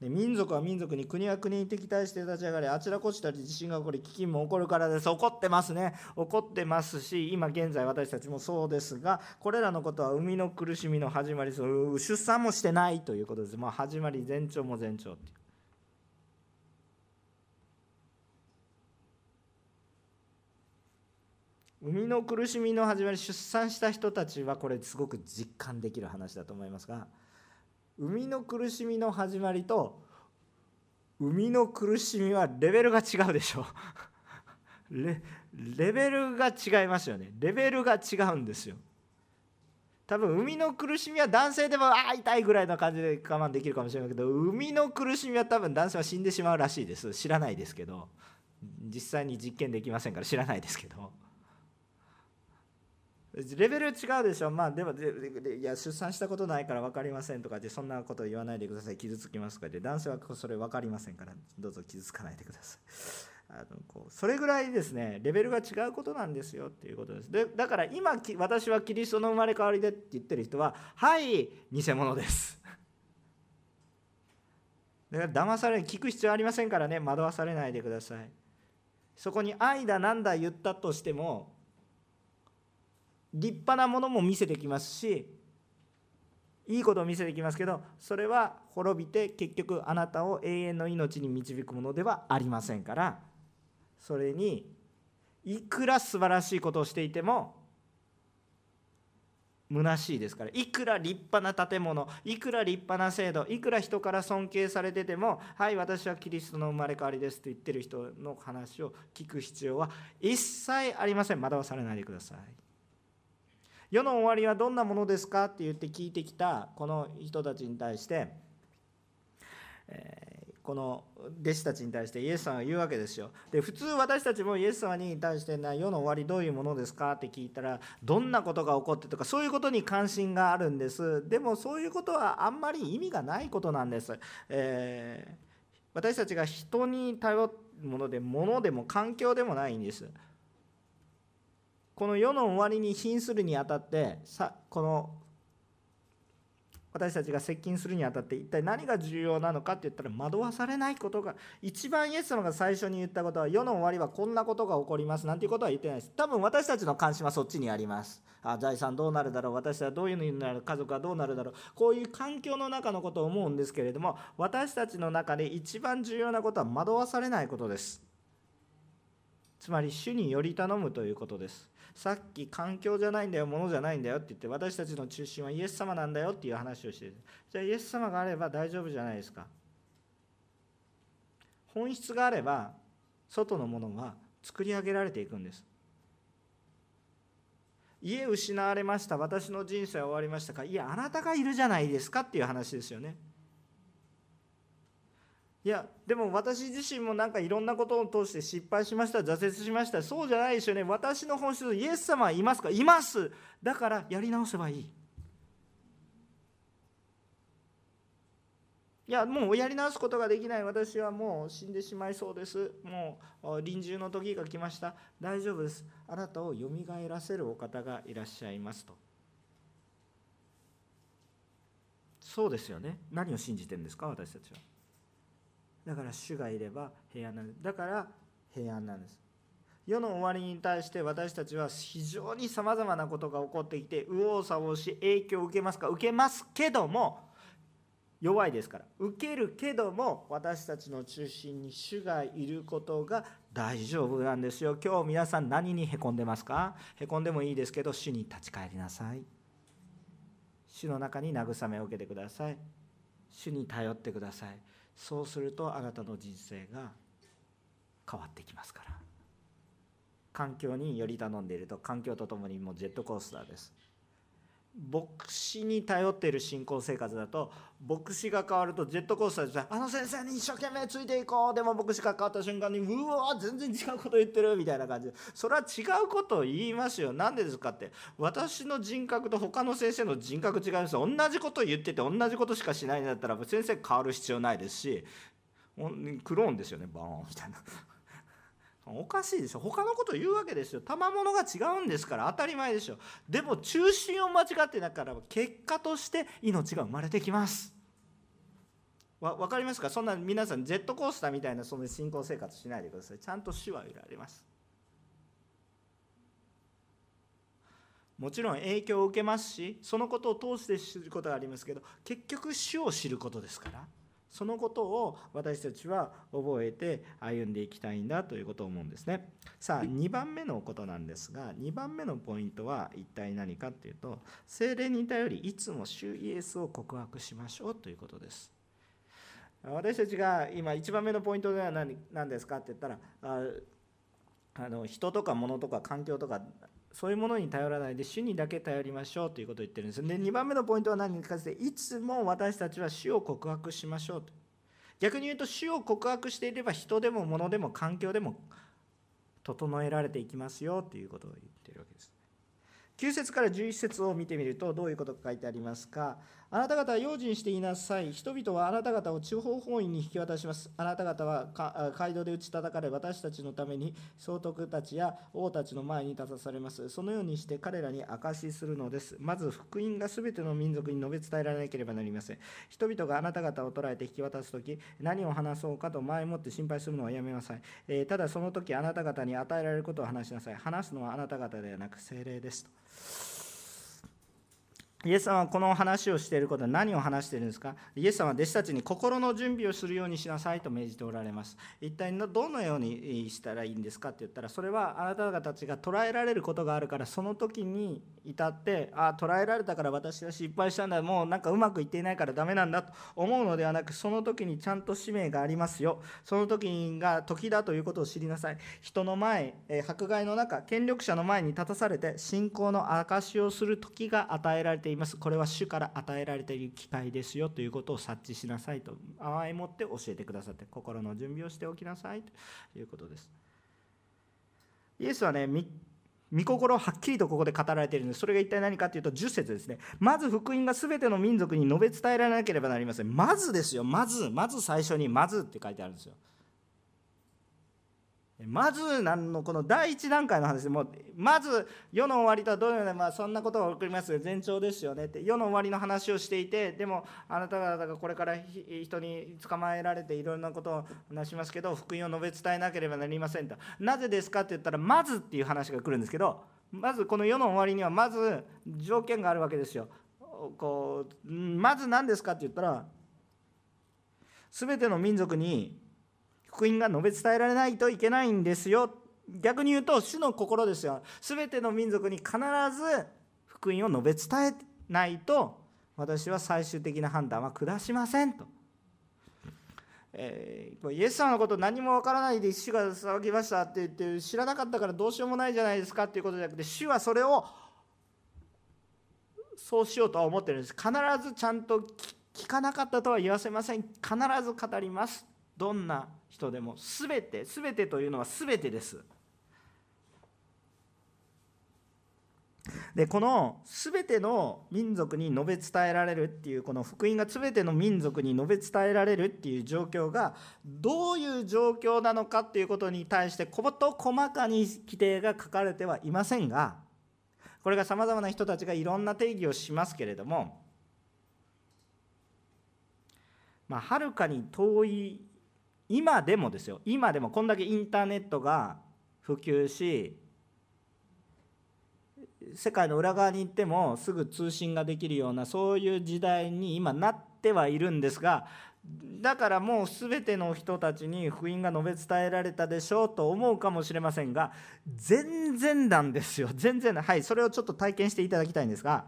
で民族は民族に国は国に敵対して立ち上がりあちらこちらで地震が起こり飢饉も起こるからです。起こってますね。起こってますし今現在私たちもそうですがこれらのことは生みの苦しみの始まり出産もしてないということです。もう始まり前兆も前兆っていう。生みの苦しみの始まり出産した人たちはこれすごく実感できる話だと思いますが生みの苦しみの始まりと生みの苦しみはレベルが違うでしょ レレベルが違いますよね。レベルが違うんですよ。多分生みの苦しみは男性でもああ痛いぐらいの感じで我慢できるかもしれないけど生みの苦しみは多分男性は死んでしまうらしいです。知らないですけど。実際に実験できませんから知らないですけど。レベル違うでしょ。まあでもでいや出産したことないから分かりませんとかでそんなこと言わないでください。傷つきますとかで。男性はそれ分かりませんからどうぞ傷つかないでください。あのこうそれぐらいですね。レベルが違うことなんですよっていうことです。でだから今私はキリストの生まれ変わりでって言ってる人ははい偽物です。だから騙され聞く必要ありませんからね。惑わされないでください。そこに愛だなんだ言ったとしても立派なものも見せてきますしいいことを見せてきますけどそれは滅びて結局あなたを永遠の命に導くものではありませんからそれにいくら素晴らしいことをしていても虚しいですからいくら立派な建物いくら立派な制度いくら人から尊敬されててもはい私はキリストの生まれ変わりですと言ってる人の話を聞く必要は一切ありません。惑わされないでください。世の終わりはどんなものですか？って言って聞いてきたこの人たちに対して、えー、この弟子たちに対してイエス様は言うわけですよ。で普通私たちもイエス様に対してな世の終わりどういうものですか？って聞いたらどんなことが起こってとかそういうことに関心があるんです。でもそういうことはあんまり意味がないことなんです。えー私たちが人に頼るもので物でも環境でもないんですこの世の終わりに瀕するにあたってさこの私たちが接近するにあたって一体何が重要なのかって言ったら惑わされないことが一番イエス様が最初に言ったことは世の終わりはこんなことが起こりますなんていうことは言ってないです。多分私たちの関心はそっちにあります。あ財産どうなるだろう私はどういうのになる家族はどうなるだろうこういう環境の中のことを思うんですけれども私たちの中で一番重要なことは惑わされないことです。つまり主により頼むということです。さっき環境じゃないんだよ物じゃないんだよって言って私たちの中心はイエス様なんだよっていう話をしてじゃあイエス様があれば大丈夫じゃないですか。本質があれば外のものは作り上げられていくんです。家失われました私の人生は終わりましたか。いやあなたがいるじゃないですかっていう話ですよね。いやでも私自身もなんかいろんなことを通して失敗しました挫折しました。そうじゃないですよね。私の本質イエス様はいますか？います。だからやり直せばいい。いやもうやり直すことができない。私はもう死んでしまいそうです。もう臨終の時が来ました。大丈夫です。あなたをよみがえらせるお方がいらっしゃいますと。そうですよね。何を信じてるんですか？私たちは。だから主がいれば平安なんです。だから平安なんです。世の終わりに対して私たちは非常にさまざまなことが起こってきて右往左往し影響を受けますか受けますけども弱いですから受けるけども私たちの中心に主がいることが大丈夫なんですよ。今日皆さん何にへこんでますか？へこんでもいいですけど主に立ち返りなさい主の中に慰めを受けてください。主に頼ってください。そうするとあなたの人生が変わってきますから。環境により頼んでいると環境とともにもうジェットコースターです。牧師に頼っている信仰生活だと牧師が変わるとジェットコースターであの先生に一生懸命ついていこうでも牧師が変わった瞬間にうわ全然違うこと言ってるみたいな感じ。でそれは違うことを言いますよ。なんでですかって私の人格と他の先生の人格違います同じこと言ってて同じことしかしないんだったら先生変わる必要ないですしクローンですよね。バーンみたいな。おかしいでしょ。他のこと言うわけですよ。賜物が違うんですから。当たり前でしょ。でも中心を間違ってだから結果として命が生まれてきます。わ分かりますか？そんな皆さんジェットコースターみたいなその信仰生活しないでください。ちゃんと主はいられます。もちろん影響を受けますしそのことを通して知ることがありますけど結局主を知ることですから。そのことを私たちは覚えて歩んでいきたいんだということを思うんですね。さあ2番目のことなんですが2番目のポイントは一体何かっていうと精霊に頼りいつも主イエスを告白しましょうということです。私たちが今1番目のポイントでは何何ですかって言ったらああの人とか物とか環境とかそういうものに頼らないで主にだけ頼りましょうということを言ってるんです。で2番目のポイントは何かっていつも私たちは主を告白しましょうと。逆に言うと主を告白していれば人でも物でも環境でも整えられていきますよということを言ってるわけです。9節から11節を見てみるとどういうことが書いてありますか？あなた方は用心していなさい。人々はあなた方を地方法院に引き渡します。あなた方は街道で打ち叩かれ、私たちのために総督たちや王たちの前に立たされます。そのようにして彼らに証しするのです。まず福音が全ての民族に述べ伝えられなければなりません。人々があなた方を捉えて引き渡すとき、何を話そうかと前もって心配するのはやめなさい。えー、ただその時あなた方に与えられることを話しなさい。話すのはあなた方ではなく精霊ですと。イエス様はこの話をしていることは何を話しているんですか？イエス様は弟子たちに心の準備をするようにしなさいと命じておられます。一体どのようにしたらいいんですかって言ったら、それはあなた方たちが捉えられることがあるから、その時に至って、ああ、捉えられたから私は失敗したんだ、もうなんかうまくいっていないからダメなんだと思うのではなく、その時にちゃんと使命がありますよ。その時が時だということを知りなさい。人の前、迫害の中、権力者の前に立たされて、信仰の証しをする時が与えられているいます。これは主から与えられている機会ですよということを察知しなさいと甘えもって教えてくださって心の準備をしておきなさいということです。イエスはね御心をはっきりとここで語られているんでそれが一体何かというと10節ですね。まず福音が全ての民族に述べ伝えられなければなりません。まずですよ。まずまず最初にまずって書いてあるんですよ。まず何のこの第一段階の話でもまず世の終わりとはどのような、まあ、そんなことが起こります前兆ですよねって世の終わりの話をしていてでもあなた方がこれから人に捕まえられていろんなことを話しますけど福音を述べ伝えなければなりませんとなぜですかって言ったらまずっていう話が来るんですけどまずこの世の終わりにはまず条件があるわけですよ。こうまず何ですかって言ったら全ての民族に福音が述べ伝えられないといけないんですよ。逆に言うと主の心ですよ。全ての民族に必ず福音を述べ伝えないと私は最終的な判断は下しませんと。えー、イエス様のこと何もわからないで主が騒ぎましたって言って知らなかったからどうしようもないじゃないですかっていうことじゃなくて主はそれをそうしようとは思ってるんです。必ずちゃんと聞かなかったとは言わせません。必ず語ります。どんな人でも全て全てというのは全てです。でこの全ての民族に述べ伝えられるっていうこの福音が全ての民族に述べ伝えられるっていう状況がどういう状況なのかっていうことに対してこと細かに規定が書かれてはいませんがこれがさまざまな人たちがいろんな定義をしますけれどもまあはるかに遠い今でもですよ。今でもこんだけインターネットが普及し世界の裏側に行ってもすぐ通信ができるようなそういう時代に今なってはいるんですがだからもう全ての人たちに福音が述べ伝えられたでしょうと思うかもしれませんが全然なんですよ。全然はいそれをちょっと体験していただきたいんですが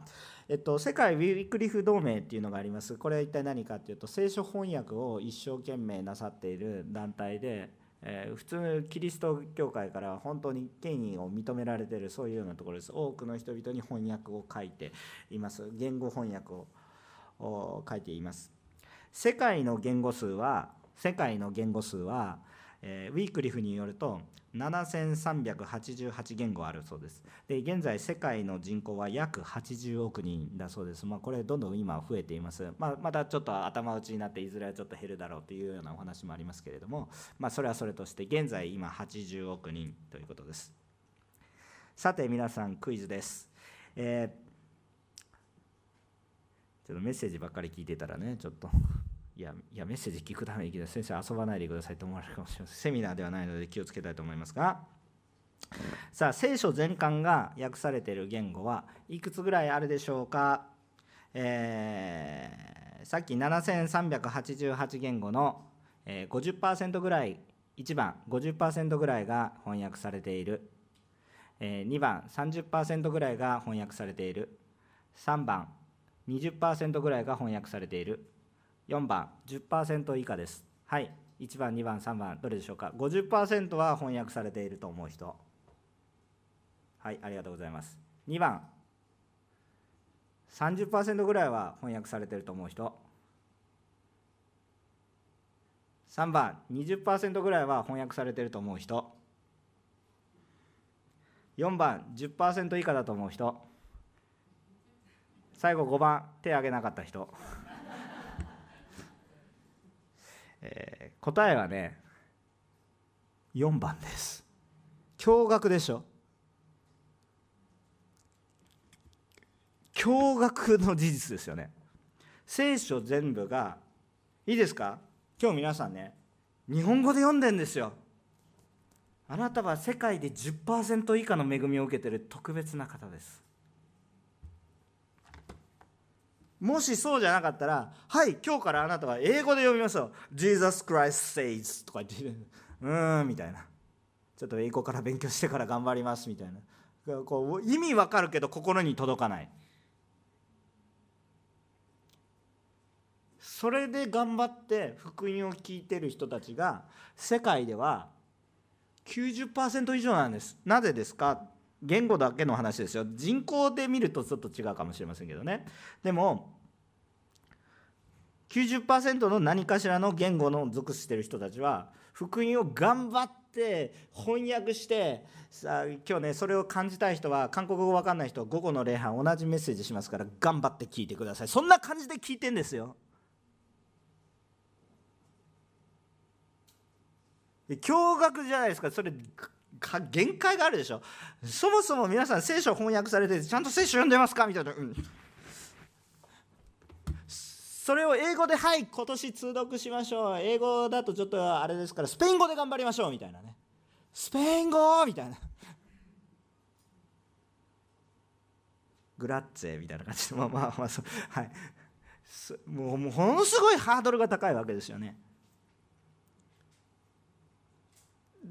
えっと、世界ウィークリフ同盟っていうのがあります。これは一体何かっていうと、聖書翻訳を一生懸命なさっている団体で、えー、普通キリスト教会から本当に権威を認められてるそういうようなところです。多くの人々に翻訳を書いています。言語翻訳を書いています。世界の言語数は世界の言語数は、えー、ウィークリフによると7388言語あるそうです。で現在世界の人口は約80億人だそうです。まあ、これどんどん今増えています。まあ、またちょっと頭打ちになっていずれはちょっと減るだろうというようなお話もありますけれども、まあ、それはそれとして現在今80億人ということです。さて皆さんクイズです。えー、ちょっとメッセージばっかり聞いてたらねちょっといやいやメッセージ聞くために先生遊ばないでくださいと思われるかもしれません。セミナーではないので気をつけたいと思いますが。さあ聖書全巻が訳されている言語はいくつぐらいあるでしょうか、えー、さっき7388言語の50%ぐらい1番50%ぐらいが翻訳されている。2番30%ぐらいが翻訳されている。3番20%ぐらいが翻訳されている。4番10%以下です。はい。1番2番3番どれでしょうか？50%は翻訳されていると思う人。はいありがとうございます。2番30%ぐらいは翻訳されていると思う人。3番20%ぐらいは翻訳されていると思う人。4番10%以下だと思う人。最後5番手挙げなかった人えー、答えはね4番です。驚愕でしょ？驚愕の事実ですよね。聖書全部がいいですか？今日皆さんね日本語で読んでんですよ。あなたは世界で10%以下の恵みを受けてる特別な方ですもしそうじゃなかったら、はい、今日からあなたは英語で読みますよ。Jesus Christ says とか言って、うーん、みたいな。ちょっと英語から勉強してから頑張ります、みたいな。こう意味わかるけど心に届かない。それで頑張って福音を聞いてる人たちが世界では90%以上なんです。なぜですか？言語だけの話ですよ。人口で見るとちょっと違うかもしれませんけどね。でも90%の何かしらの言語の属してる人たちは福音を頑張って翻訳してさあ今日ねそれを感じたい人は韓国語わかんない人は午後の礼拝同じメッセージしますから頑張って聞いてください。そんな感じで聞いてんですよ。驚愕じゃないですか。それ限界があるでしょ。そもそも皆さん聖書翻訳されてちゃんと聖書読んでますか？みたいな、うん、それを英語ではい今年通読しましょう。英語だとちょっとあれですからスペイン語で頑張りましょうみたいなね。スペイン語みたいな。グラッツェみたいな感じでまあまあまあそう。はい。もうものすごいハードルが高いわけですよね。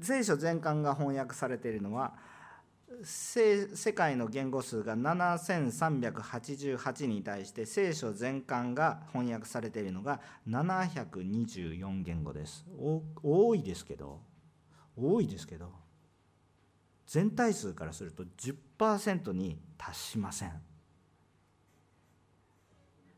聖書全巻が翻訳されているのは世界の言語数が7388に対して聖書全巻が翻訳されているのが724言語です。多いですけど多いですけど全体数からすると10%に達しません。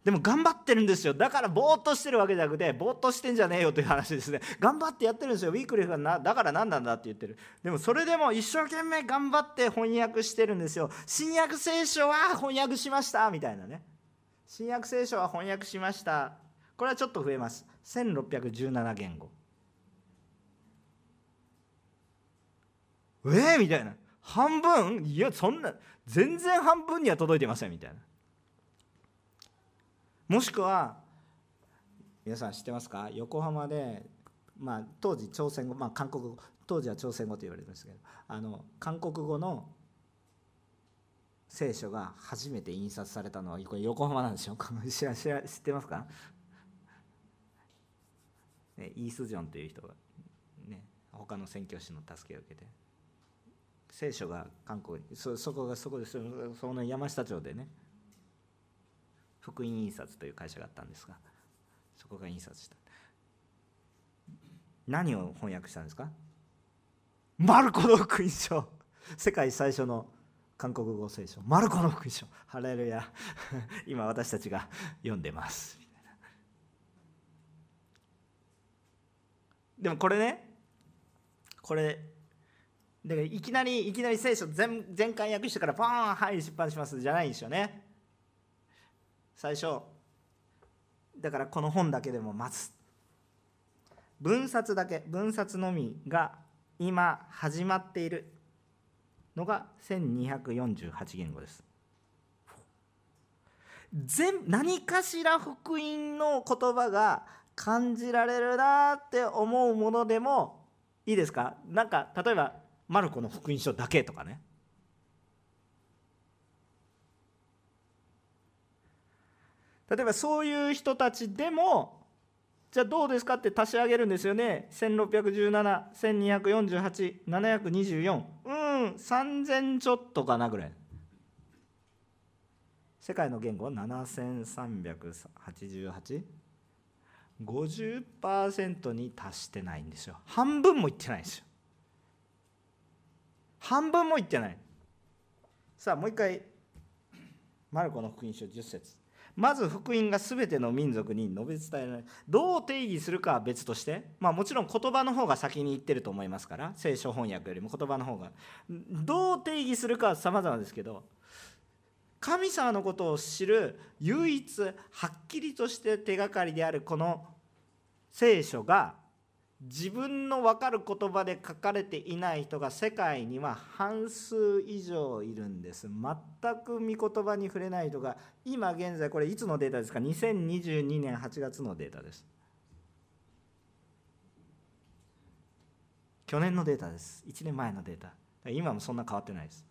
でも頑張ってるんですよ。だからぼーっとしてるわけじゃなくてぼーっとしてんじゃねえよという話ですね。頑張ってやってるんですよ。ウィークリーがなだから何なんだって言ってる。でもそれでも一生懸命頑張って翻訳してるんですよ。新約聖書は翻訳しましたみたいなね。新約聖書は翻訳しました。これはちょっと増えます。1617言語。えー、みたいな。半分？いやそんな全然半分には届いてませんみたいな。もしくは皆さん知ってますか？横浜で、まあ、当時朝鮮語、まあ、韓国語当時は朝鮮語と言われるんですけどあの韓国語の聖書が初めて印刷されたのはこれ横浜なんですよ 知ら知ら知ってますか、ね、イース・ジョンという人が、ね、他の宣教師の助けを受けて聖書が韓国にそそこがそこでその山下町でね福音印刷という会社があったんですがそこが印刷した。何を翻訳したんですか？マルコの福音書。世界最初の韓国語聖書。マルコの福音書。ハレルヤ。今私たちが読んでます。でもこれねこれだからいきなりいきなり聖書全全巻訳してからバーンはい出版しますじゃないんですよね。最初だからこの本だけでも待つ。分冊だけ分冊のみが今始まっている。のが1248言語です。全何かしら福音の言葉が感じられるなって思うものでもいいですか？なんか例えばマルコの福音書だけとかね。例えばそういう人たちでもじゃあどうですかって足し上げるんですよね。16171248,724うん3000ちょっとかなぐらい。世界の言語は 7388?50% に達してないんですよ。半分もいってないんですよ。半分もいってない。さあもう一回マルコの福音書10節。まず福音が全ての民族に述べ伝えられどう定義するかは別として、まあ、もちろん言葉の方が先に言ってると思いますから聖書翻訳よりも言葉の方が。どう定義するかは様々ですけど神様のことを知る唯一はっきりとして手がかりであるこの聖書が自分の分かる言葉で書かれていない人が世界には半数以上いるんです。全く御言葉に触れない人が今現在これいつのデータですか？2022年8月のデータです。去年のデータです。1年前のデータ。今もそんな変わってないです。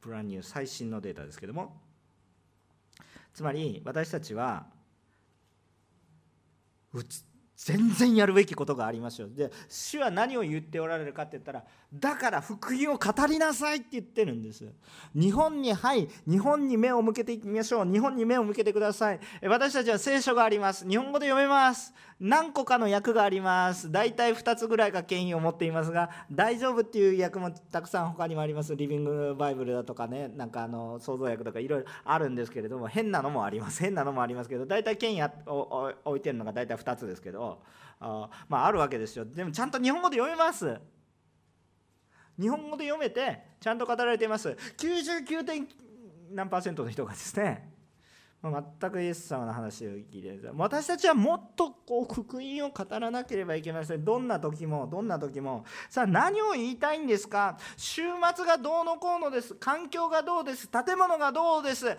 プランニュー最新のデータですけども。つまり私たちは全然やるべきことがありますよ。で主は何を言っておられるかって言ったらだから福音を語りなさいって言ってるんです。日本にはい日本に目を向けていきましょう。日本に目を向けてください。私たちは聖書があります。日本語で読めます。何個かの訳があります。大体2つぐらいが権威を持っていますが大丈夫っていう訳もたくさん他にもあります。リビングバイブルだとかねなんかあの創造訳とかいろいろあるんですけれども変なのもあります。変なのもありますけど大体権威を置いてるのが大体2つですけどあまああるわけですよ。でもちゃんと日本語で読めます。日本語で読めてちゃんと語られています。99点何パーセントの人がですね全くイエス様の話を聞いて私たちはもっとこう福音を語らなければいけません。どんな時もどんな時も。さあ何を言いたいんですか？週末がどうのこうのです。環境がどうです。建物がどうです。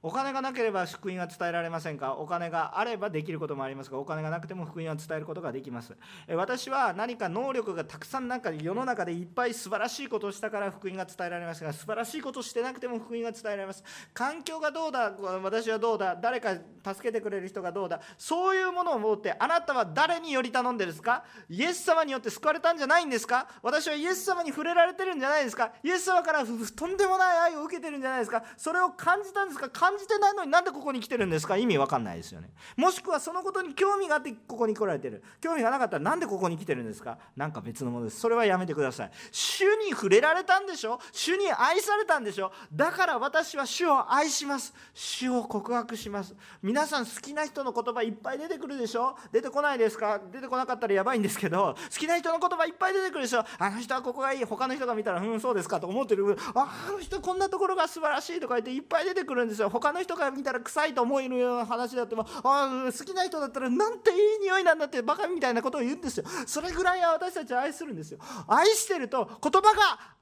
お金がなければ福音は伝えられませんか？お金があればできることもありますがお金がなくても福音は伝えることができます。私は何か能力がたくさんなんか世の中でいっぱい素晴らしいことをしたから福音が伝えられますが素晴らしいことをしてなくても福音が伝えられます。環境がどうだ？私はどうだ？誰か助けてくれる人がどうだ？そういうものを持ってあなたは誰により頼んでるんですか？イエス様によって救われたんじゃないんですか？私はイエス様に触れられてるんじゃないですか？イエス様からとんでもない愛を受けてるんじゃないですか？それを感じたんですか？感じてないのになんでここに来てるんですか？意味わかんないですよね。もしくはそのことに興味があってここに来られてる。興味がなかったらなんでここに来てるんですか？なんか別のものです。それはやめてください。主に触れられたんでしょ？主に愛されたんでしょ？だから私は主を愛します。主を告白します。皆さん好きな人の言葉いっぱい出てくるでしょ？出てこないですか？出てこなかったらやばいんですけど好きな人の言葉いっぱい出てくるでしょ？あの人はここがいい。他の人が見たらうんそうですかと思ってるああの人こんなところが素晴らしいとか言っていっぱい出てくるんですよ。他の人が見たら臭いと思えるような話だってもあ好きな人だったらなんていい匂いなんだってバカみたいなことを言うんですよ。それぐらいは私たちは愛するんですよ。愛してると言葉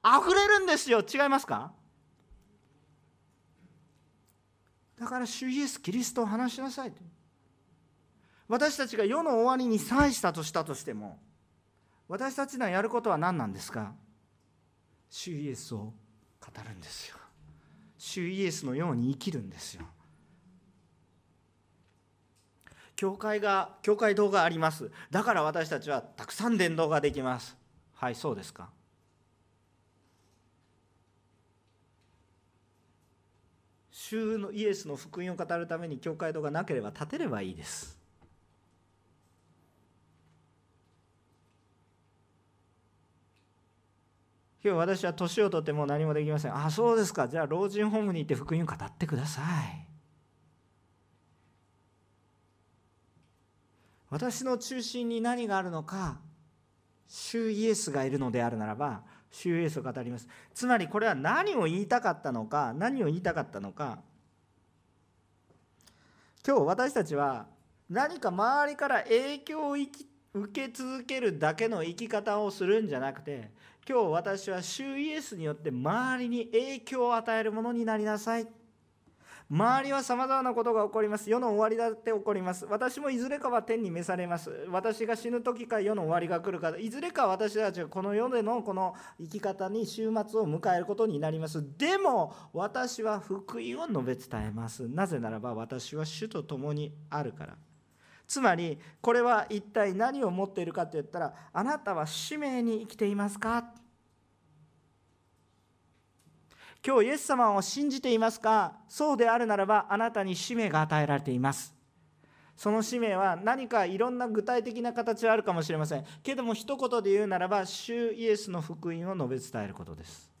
が溢れるんですよ。違いますか？だから主イエス・キリストを話しなさいと。私たちが世の終わりに際したとしたとしても私たちのやることは何なんですか？主イエスを語るんですよ。主イエスのように生きるんですよ。教会が教会堂があります。だから私たちはたくさん伝道ができます。はいそうですか。主のイエスの福音を語るために教会堂がなければ建てればいいです。今日私は年を取っても何もできません。あそうですか。じゃあ老人ホームに行って福音を語ってください。私の中心に何があるのか主イエスがいるのであるならば主イエスを語ります。つまりこれは何を言いたかったのか何を言いたかったのか。今日私たちは何か周りから影響を受け続けるだけの生き方をするんじゃなくて今日私は主イエスによって周りに影響を与えるものになりなさい周りはさまざまなことが起こります。世の終わりだって起こります。私もいずれかは天に召されます。私が死ぬ時か世の終わりが来るか、いずれか私たちはこの世でのこの生き方に終末を迎えることになります。でも私は福音を述べ伝えます。なぜならば私は主と共にあるから。つまりこれは一体何を持っているかといったらあなたは使命に生きていますか？今日イエス様を信じていますか？そうであるならばあなたに使命が与えられています。その使命は何かいろんな具体的な形はあるかもしれません。けども一言で言うならば主イエスの福音を述べ伝えることです。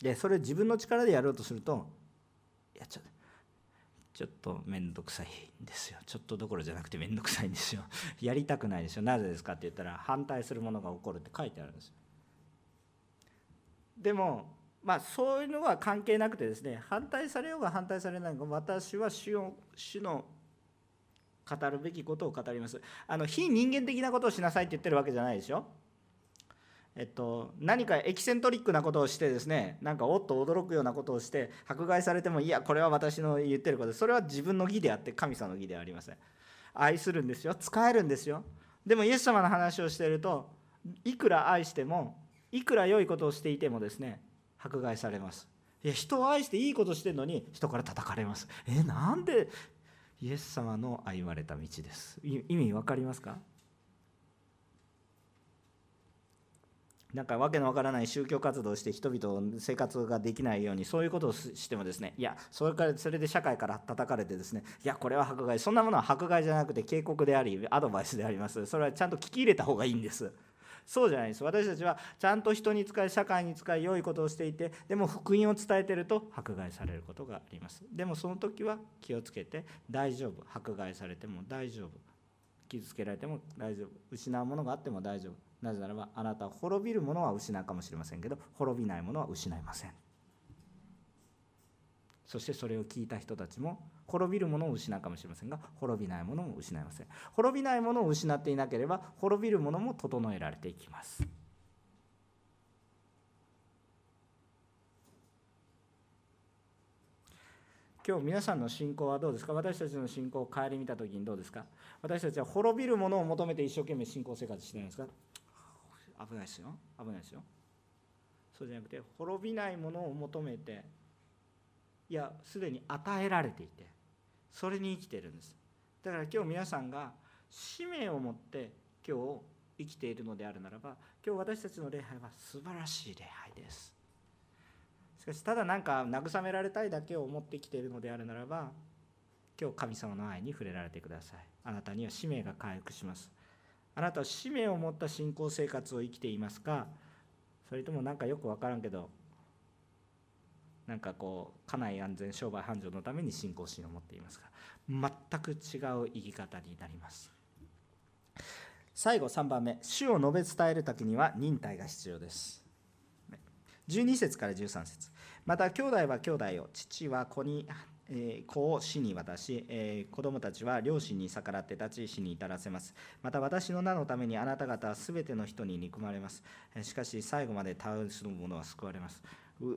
でそれを自分の力でやろうとするといやちょっとちょっと面倒くさいんですよ。ちょっとどころじゃなくて面倒くさいんですよ。やりたくないですよ。なぜですかって言ったら反対するものが起こるって書いてあるんですよ。でもまあそういうのは関係なくてですね反対されようが反対されないのか私は主を主の語るべきことを語ります。あの非人間的なことをしなさいって言ってるわけじゃないでしょ。えっと、何かエキセントリックなことをしてですねなんかおっと驚くようなことをして迫害されてもいやこれは私の言ってること。それは自分の義であって神様の義ではありません。愛するんですよ。使えるんですよ。でもイエス様の話をしているといくら愛してもいくら良いことをしていてもですね迫害されます。いや人を愛していいことしてるのに人から叩かれます。えなんでイエス様の歩まれた道です？意味分かりますか？なんかわけのわからない宗教活動をして人々の生活ができないようにそういうことをしてもですねいやそれからそれで社会から叩かれてですねいやこれは迫害。そんなものは迫害じゃなくて警告でありアドバイスであります。それはちゃんと聞き入れた方がいいんです。そうじゃないです。私たちはちゃんと人に使い社会に使い良いことをしていてでも福音を伝えてると迫害されることがあります。でもその時は気をつけて大丈夫。迫害されても大丈夫。傷つけられても大丈夫。失うものがあっても大丈夫。なぜならばあなたは滅びるものは失うかもしれませんけど滅びないものは失いません。そしてそれを聞いた人たちも滅びるものを失うかもしれませんが滅びないものも失いません。滅びないものを失っていなければ滅びるものも整えられていきます。今日皆さんの信仰はどうですか？私たちの信仰を顧みた時にどうですか？私たちは滅びるものを求めて一生懸命信仰生活してないですか？危ないですよ。危ないですよ。そうじゃなくて滅びないものを求めていやすでに与えられていてそれに生きてるんです。だから今日皆さんが使命を持って今日生きているのであるならば今日私たちの礼拝は素晴らしい礼拝です。しかしただなんか慰められたいだけを思ってきているのであるならば今日神様の愛に触れられてください。あなたには使命が回復します。あなたは使命を持った信仰生活を生きていますか？それとも何かよく分からんけどなんかこう家内安全商売繁盛のために信仰心を持っていますが全く違う生き方になります。最後3番目主を述べ伝える時には忍耐が必要です。12節から13節。また兄弟は兄弟を父は子にえ子を死に渡し、え子供たちは両親に逆らって立ち死に至らせます。また私の名のためにあなた方はすべての人に憎まれます。しかし最後まで倒す者は救われます。う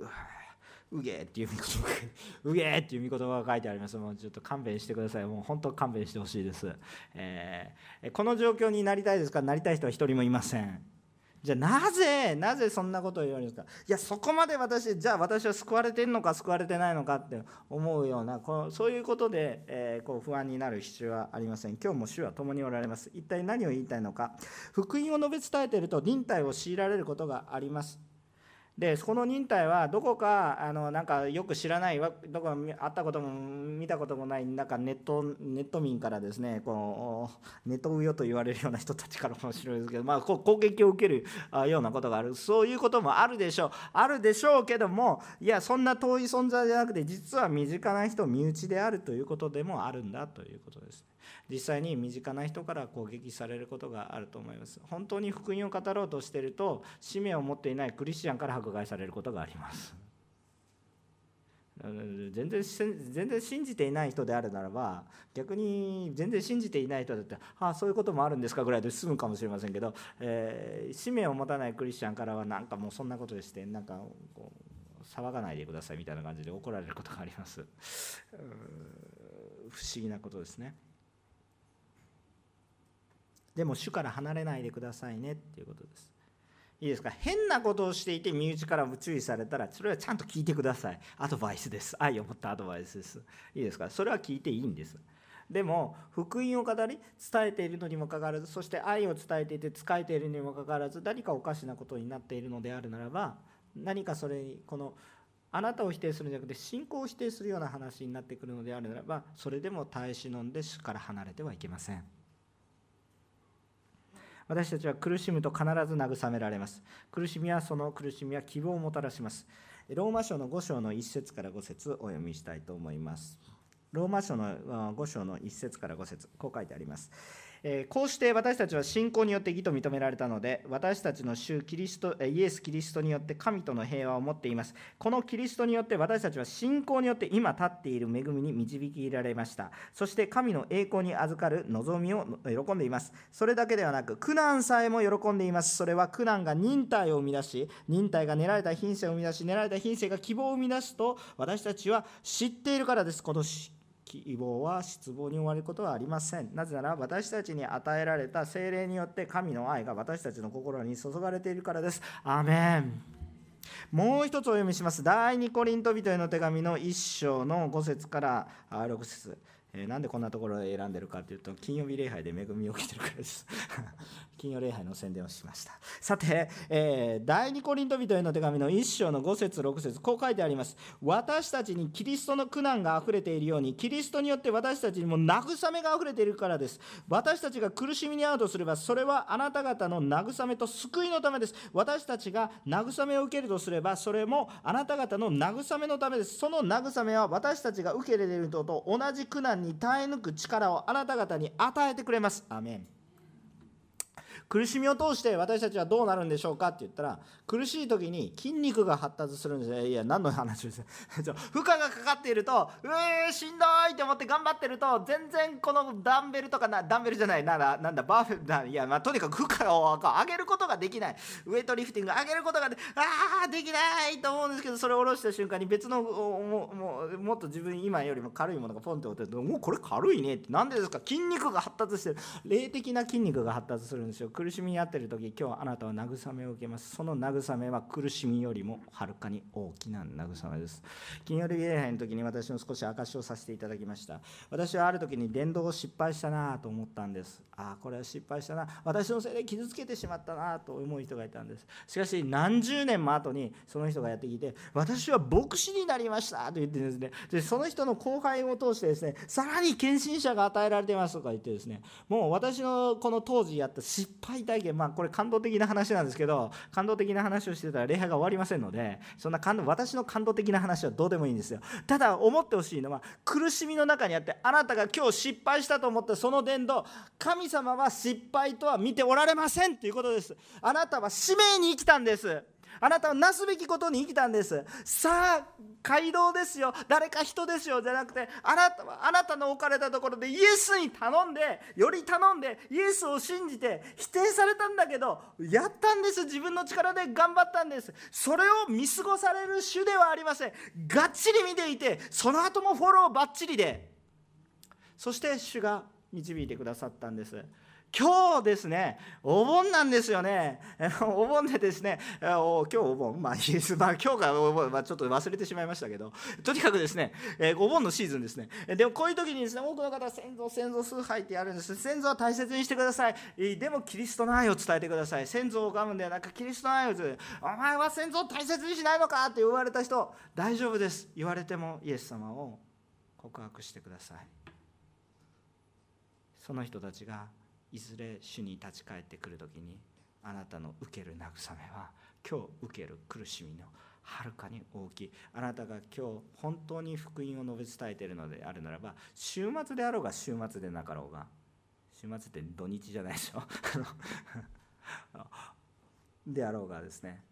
うげーっていう見言葉、うげーっていう見言葉が書いてあります。もうちょっと勘弁してください。もう本当勘弁してほしいです、えー、この状況になりたいですか？なりたい人は一人もいません。じゃあなぜ、なぜそんなことを言われるんですかいや、そこまで私、じゃあ私は救われてるのか救われてないのかって思うような、このそういうことで、えー、こう不安になる必要はありません。今日も主は共におられます。一体何を言いたいのか。福音を述べ伝えていると忍耐を強いられることがあります。でそこの忍耐はどこかあのなんかよく知らないどこか会ったことも見たこともないなんかネットネット民からですねこうネットウヨと言われるような人たちから面白いですけど、まあ、攻撃を受けるようなことがあるそういうこともあるでしょうあるでしょうけどもいやそんな遠い存在じゃなくて実は身近な人身内であるということでもあるんだということです。実際に身近な人から攻撃されることがあると思います。本当に福音を語ろうとしていると使命を持っていないクリスチャンから迫害されることがあります。全然全然信じていない人であるならば逆に全然信じていない人だってああそういうこともあるんですかぐらいで済むかもしれませんけど、えー、使命を持たないクリスチャンからはなんかもうそんなことでしてなんかこう騒がないでくださいみたいな感じで怒られることがあります。不思議なことですね。でも主から離れないでくださいねっていうことです。いいですか？変なことをしていて身内から注意されたらそれはちゃんと聞いてください。アドバイスです。愛を持ったアドバイスです。いいですか？それは聞いていいんです。でも福音を語り伝えているのにもかかわらずそして愛を伝えていて仕えているにもかかわらず何かおかしなことになっているのであるならば何かそれにこのあなたを否定するんじゃなくて信仰を否定するような話になってくるのであるならばそれでも耐え忍んで主から離れてはいけません。私たちは苦しむと必ず慰められます。苦しみはその苦しみは希望をもたらします。ローマ書の5章の1節から5節お読みしたいと思いますローマ書の5章の1節から5節こう書いてあります。えこうして私たちは信仰によって義と認められたので私たちの主キリストイエス・キリストによって神との平和を持っています。このキリストによって私たちは信仰によって今立っている恵みに導きられました。そして神の栄光に預かる望みを喜んでいます。それだけではなく苦難さえも喜んでいます。それは苦難が忍耐を生み出し忍耐が練られた品性を生み出し練られた品性が希望を生み出すと私たちは知っているからです。今年希望は失望に終わることはありません。なぜなら私たちに与えられた精霊によって神の愛が私たちの心に注がれているからです。アメンもう一つお読みします。第2コリント人への手紙の1章の5節から6節えー、なんでこんなところを選んでるかというと金曜日礼拝で恵みを受けてるからです。金曜礼拝の宣伝をしました。さて、えー、第二コリント人への手紙の1章の5節6節こう書いてあります。私たちにキリストの苦難があふれているようにキリストによって私たちにも慰めがあふれているからです。私たちが苦しみに遭うとすればそれはあなた方の慰めと救いのためです。私たちが慰めを受けるとすればそれもあなた方の慰めのためです。その慰めは私たちが受け入れているのと同じ苦難にに耐え抜く力をあなた方に与えてくれます。アメン。苦しみを通して私たちはどうなるんでしょうかって言ったら苦しい時に筋肉が発達するんですいや何の話です？負荷がかかっているとうえーしんどいって思って頑張ってると全然このダンベルとかなダンベルじゃないならなんだバーフェルだいやまあとにかく負荷を上げることができない。ウエイトリフティング上げることがでああできないと思うんですけどそれを下ろした瞬間に別のもももっと自分今よりも軽いものがポンって落ちてもうこれ軽いねって。何でですか？筋肉が発達してる。霊的な筋肉が発達するんですよ。苦しみに遭ってる時今日あなたは慰めを受けます。その慰めは苦しみよりもはるかに大きな慰めです。金曜日礼拝の時に私も少し証しをさせていただきました。私はある時に伝道を失敗したなと思ったんです。ああこれは失敗したな。私のせいで傷つけてしまったなと思う人がいたんです。しかし何十年も後にその人がやってきて私は牧師になりましたと言ってですね。でその人の後輩を通してですねさらに献身者が与えられてますとか言ってですね。もう私のこの当時やった失敗体験まあこれ感動的な話なんですけど感動的な話をしてたら礼拝が終わりませんのでそんな感動私の感動的な話はどうでもいいんですよ。ただ思ってほしいのは苦しみの中にあってあなたが今日失敗したと思ったその伝道神様は失敗とは見ておられませんということです。あなたは使命に生きたんです。あなたはなすべきことに生きたんです。さあ街道ですよ。誰か人ですよじゃなくてあなたはあなたの置かれたところでイエスに頼んでより頼んでイエスを信じて否定されたんだけどやったんです。自分の力で頑張ったんです。それを見過ごされる主ではありません。がっちり見ていてその後もフォローばっちりで。そして主が導いてくださったんです今日ですね、お盆なんですよね。お盆でですね、今日お盆、まあ、イエス、まあ、今日がお盆、まあ、ちょっと忘れてしまいましたけど、とにかくですね、えお盆のシーズンですね。でもこういう時にですね、多くの方は先祖、先祖崇拝ってやるんです。先祖は大切にしてください。でもキリストの愛を伝えてください。先祖を拝むんではなく、キリストの愛を伝えお前は先祖を大切にしないのか？って言われた人、大丈夫です。言われてもイエス様を告白してください。その人たちがいずれ主に立ち返ってくる時にあなたの受ける慰めは今日受ける苦しみのはるかに大きい。あなたが今日本当に福音を述べ伝えているのであるならば週末であろうが週末でなかろうが週末って土日じゃないでしょ。であろうがですね。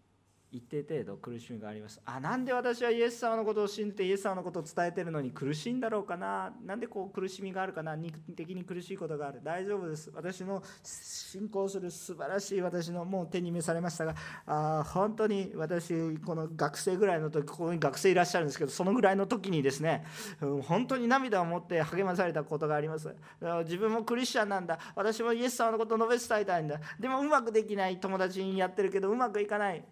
一定程度苦しみがありますあなんで私はイエス様のことを信じてイエス様のことを伝えてるのに苦しいんだろうかな。なんでこう苦しみがあるかな。肉的に苦しいことがある。大丈夫です。私の信仰する素晴らしい私のもう手に召されましたがあ本当に私この学生ぐらいの時ここに学生いらっしゃるんですけどそのぐらいの時にですね本当に涙を持って励まされたことがあります。自分もクリスチャンなんだ。私もイエス様のことを述べ伝えたいんだ。でもうまくできない友達にやってるけどうまくいかない。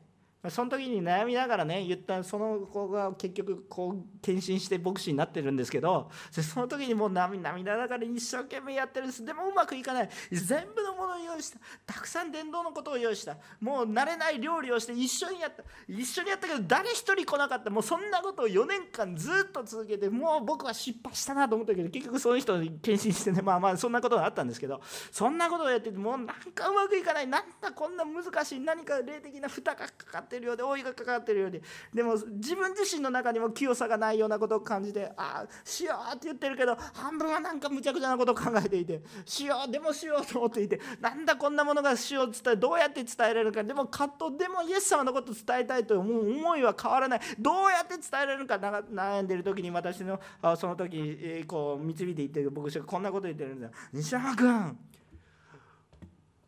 その時に悩みながらね言ったその子が結局こう献身して牧師になってるんですけどその時にもう涙ながら一生懸命やってるんです。でもうまくいかない。全部のものを用意した。たくさん伝道のことを用意した。もう慣れない料理をして一緒にやった。一緒にやったけど誰一人来なかった。もうそんなことを4年間ずっと続けてもう僕は失敗したなと思ったけど結局その人に献身してねまあまあそんなことがあったんですけどそんなことをやっててもうなんかうまくいかない。なんだこんな難しい何か霊的な負担がかかってってるようで覆いがかかってるようで。でも自分自身の中にも清さがないようなことを感じてああしようって言ってるけど半分はなんかむちゃくちゃなことを考えていてしようでもしようと思っていてなんだこんなものが死を伝えどうやって伝えられるか。でも葛藤でもイエス様のことを伝えたいと思う思いは変わらない。どうやって伝えられるか。悩んでる時に私のその時にこう導いていって牧師がこんなこと言ってるんだよ。西山君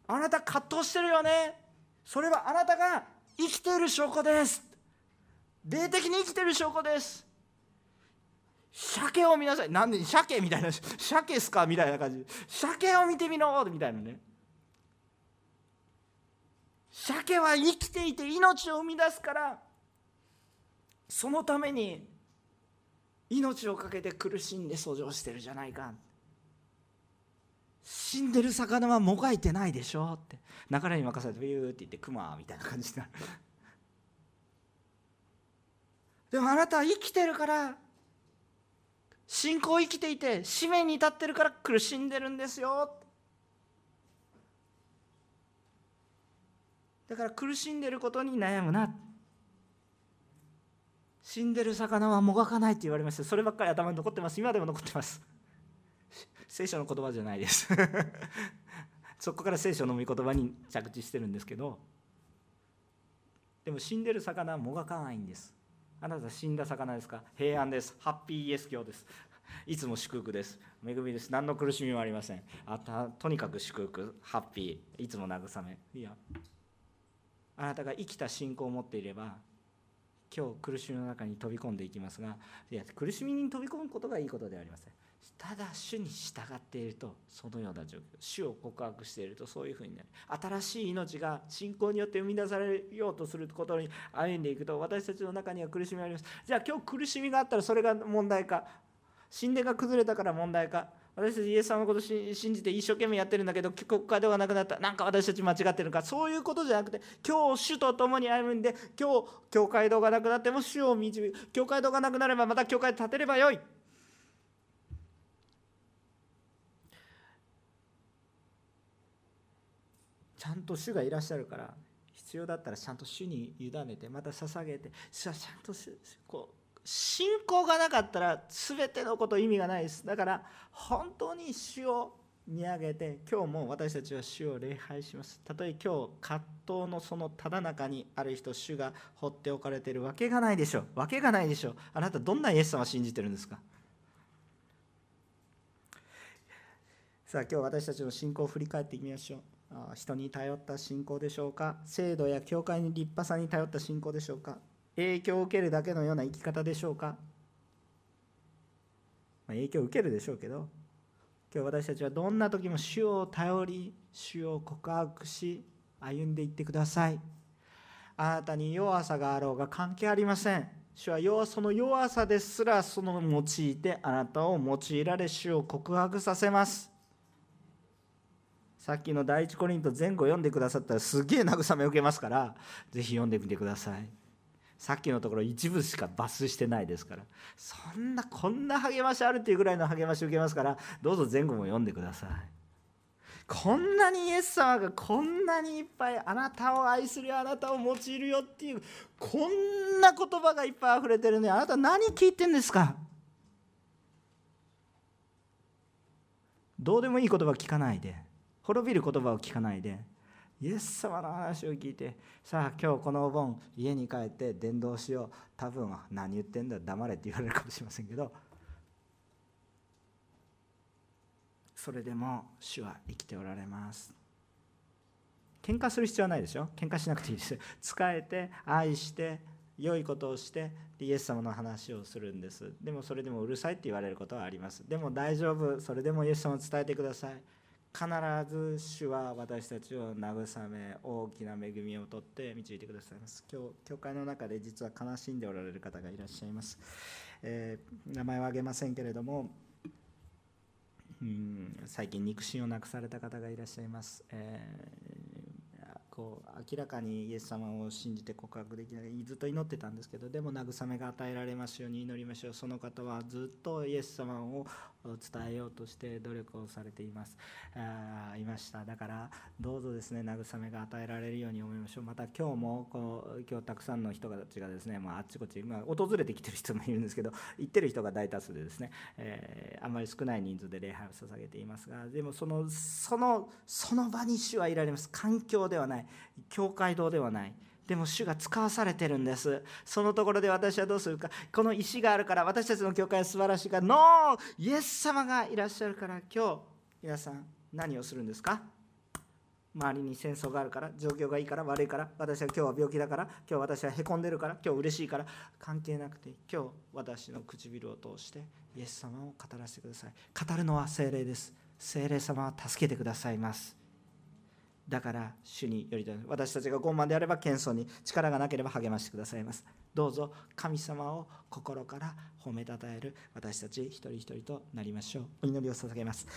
あなた葛藤してるよね。それはあなたが生きている証拠です。霊的に生きている証拠です。鮭を見なさい。なんで鮭みたいな鮭っすかみたいな感じ。鮭を見てみろみたいなね。鮭は生きていて命を生み出すからそのために命を懸けて苦しんで遡上してるじゃないか。死んでる魚はもがいてないでしょって。流れに任せてビューって言ってクマみたいな感じにな。るでもあなたは生きてるから信仰を生きていて使命に至ってるから苦しんでるんですよだから苦しんでることに悩むな。死んでる魚はもがかないって言われました。そればっかり頭に残ってます。今でも残ってます。聖書の言葉じゃないです。そこから聖書の御言葉に着地してるんですけどでも死んでる魚はもがかないんです。あなた死んだ魚ですか？平安です。ハッピーイエス教です。いつも祝福です。恵みです。何の苦しみもありません。あたとにかく祝福。ハッピー。いつも慰め。いやあなたが生きた信仰を持っていれば今日苦しみの中に飛び込んでいきますがいや苦しみに飛び込むことがいいことではありません。ただ主に従っているとそのような状況主を告白しているとそういうふうになる。新しい命が信仰によって生み出されようとすることに歩んでいくと私たちの中には苦しみがあります。じゃあ今日苦しみがあったらそれが問題か。神殿が崩れたから問題か私たちイエス様のことを信じて一生懸命やってるんだけど国家ではなくなったなんか私たち間違ってるか。そういうことじゃなくて今日主と共に歩んで今日教会堂がなくなっても主を導く。教会堂がなくなればまた教会建てればよい。ちゃんと主がいらっしゃるから必要だったらちゃんと主に委ねてまた捧げてちゃんとこう信仰がなかったら全てのこと意味がないです。だから本当に主を見上げて今日も私たちは主を礼拝します。たとえ今日葛藤のそのただ中にある人主が放っておかれているわけがないでしょう。わけがないでしょう。あなたどんなイエス様を信じてるんですか？さあ今日私たちの信仰を振り返ってみましょう。人に頼った信仰でしょうか？制度や教会に立派さに頼った信仰でしょうか？影響を受けるだけのような生き方でしょうか、まあ、影響を受けるでしょうけど今日私たちはどんな時も主を頼り主を告白し歩んでいってください。あなたに弱さがあろうが関係ありません。主は弱その弱さですらその用いてあなたを用いられ主を告白させます。さっきの第一コリント前後読んでくださったらすげえ慰め受けますからぜひ読んでみてください。さっきのところ一部しか抜粋してないですから。そんなこんな励ましあるっていうぐらいの励ましを受けますからどうぞ前後も読んでください。こんなにイエス様がこんなにいっぱいあなたを愛するよあなたを用いるよっていうこんな言葉がいっぱい溢れてるのにあなた何聞いてんですか？どうでもいい言葉聞かないで。滅びる言葉を聞かないでイエス様の話を聞いてさあ今日このお盆家に帰って伝道しよう。多分何言ってんだ黙れって言われるかもしれませんけどそれでも主は生きておられます。喧嘩する必要はないでしょ？喧嘩しなくていいです。使えて愛して良いことをしてイエス様の話をするんです。でもそれでもうるさいって言われることはあります。でも大丈夫。それでもイエス様を伝えてください。必ず主は私たちを慰め大きな恵みをとって導いてくださいます。今日教会の中で実は悲しんでおられる方がいらっしゃいます、えー、名前は挙げませんけれどもうん最近肉親を亡くされた方がいらっしゃいます、えこう明らかにイエス様を信じて告白できないずっと祈ってたんですけどでも慰めが与えられますように祈りましょう。その方はずっとイエス様をを伝えようとして努力をされています。あいました。だからどうぞですね慰めが与えられるように思いましょう。また今日もこう今日たくさんの人たちがですね、まあ、あっちこっち、まあ、訪れてきてる人もいるんですけど行ってる人が大多数でですね、えー、あんまり少ない人数で礼拝を捧げていますがでもそのそのその場に主はいられます。環境ではない。教会堂ではない。でも主が使わされてるんです。そのところで私はどうするか。この石があるから私たちの教会は素晴らしいから。ノーイエス様がいらっしゃるから。今日皆さん何をするんですか？周りに戦争があるから状況がいいから悪いから。私は今日は病気だから。今日私はへこんでるから。今日嬉しいから。関係なくて今日私の唇を通してイエス様を語らせてください。語るのは精霊です。精霊様は助けてくださいます。だから主により私たちが傲慢であれば謙遜に力がなければ励ましてくださいます。どうぞ神様を心から褒めたたえる私たち一人一人となりましょう。お祈りを捧げます。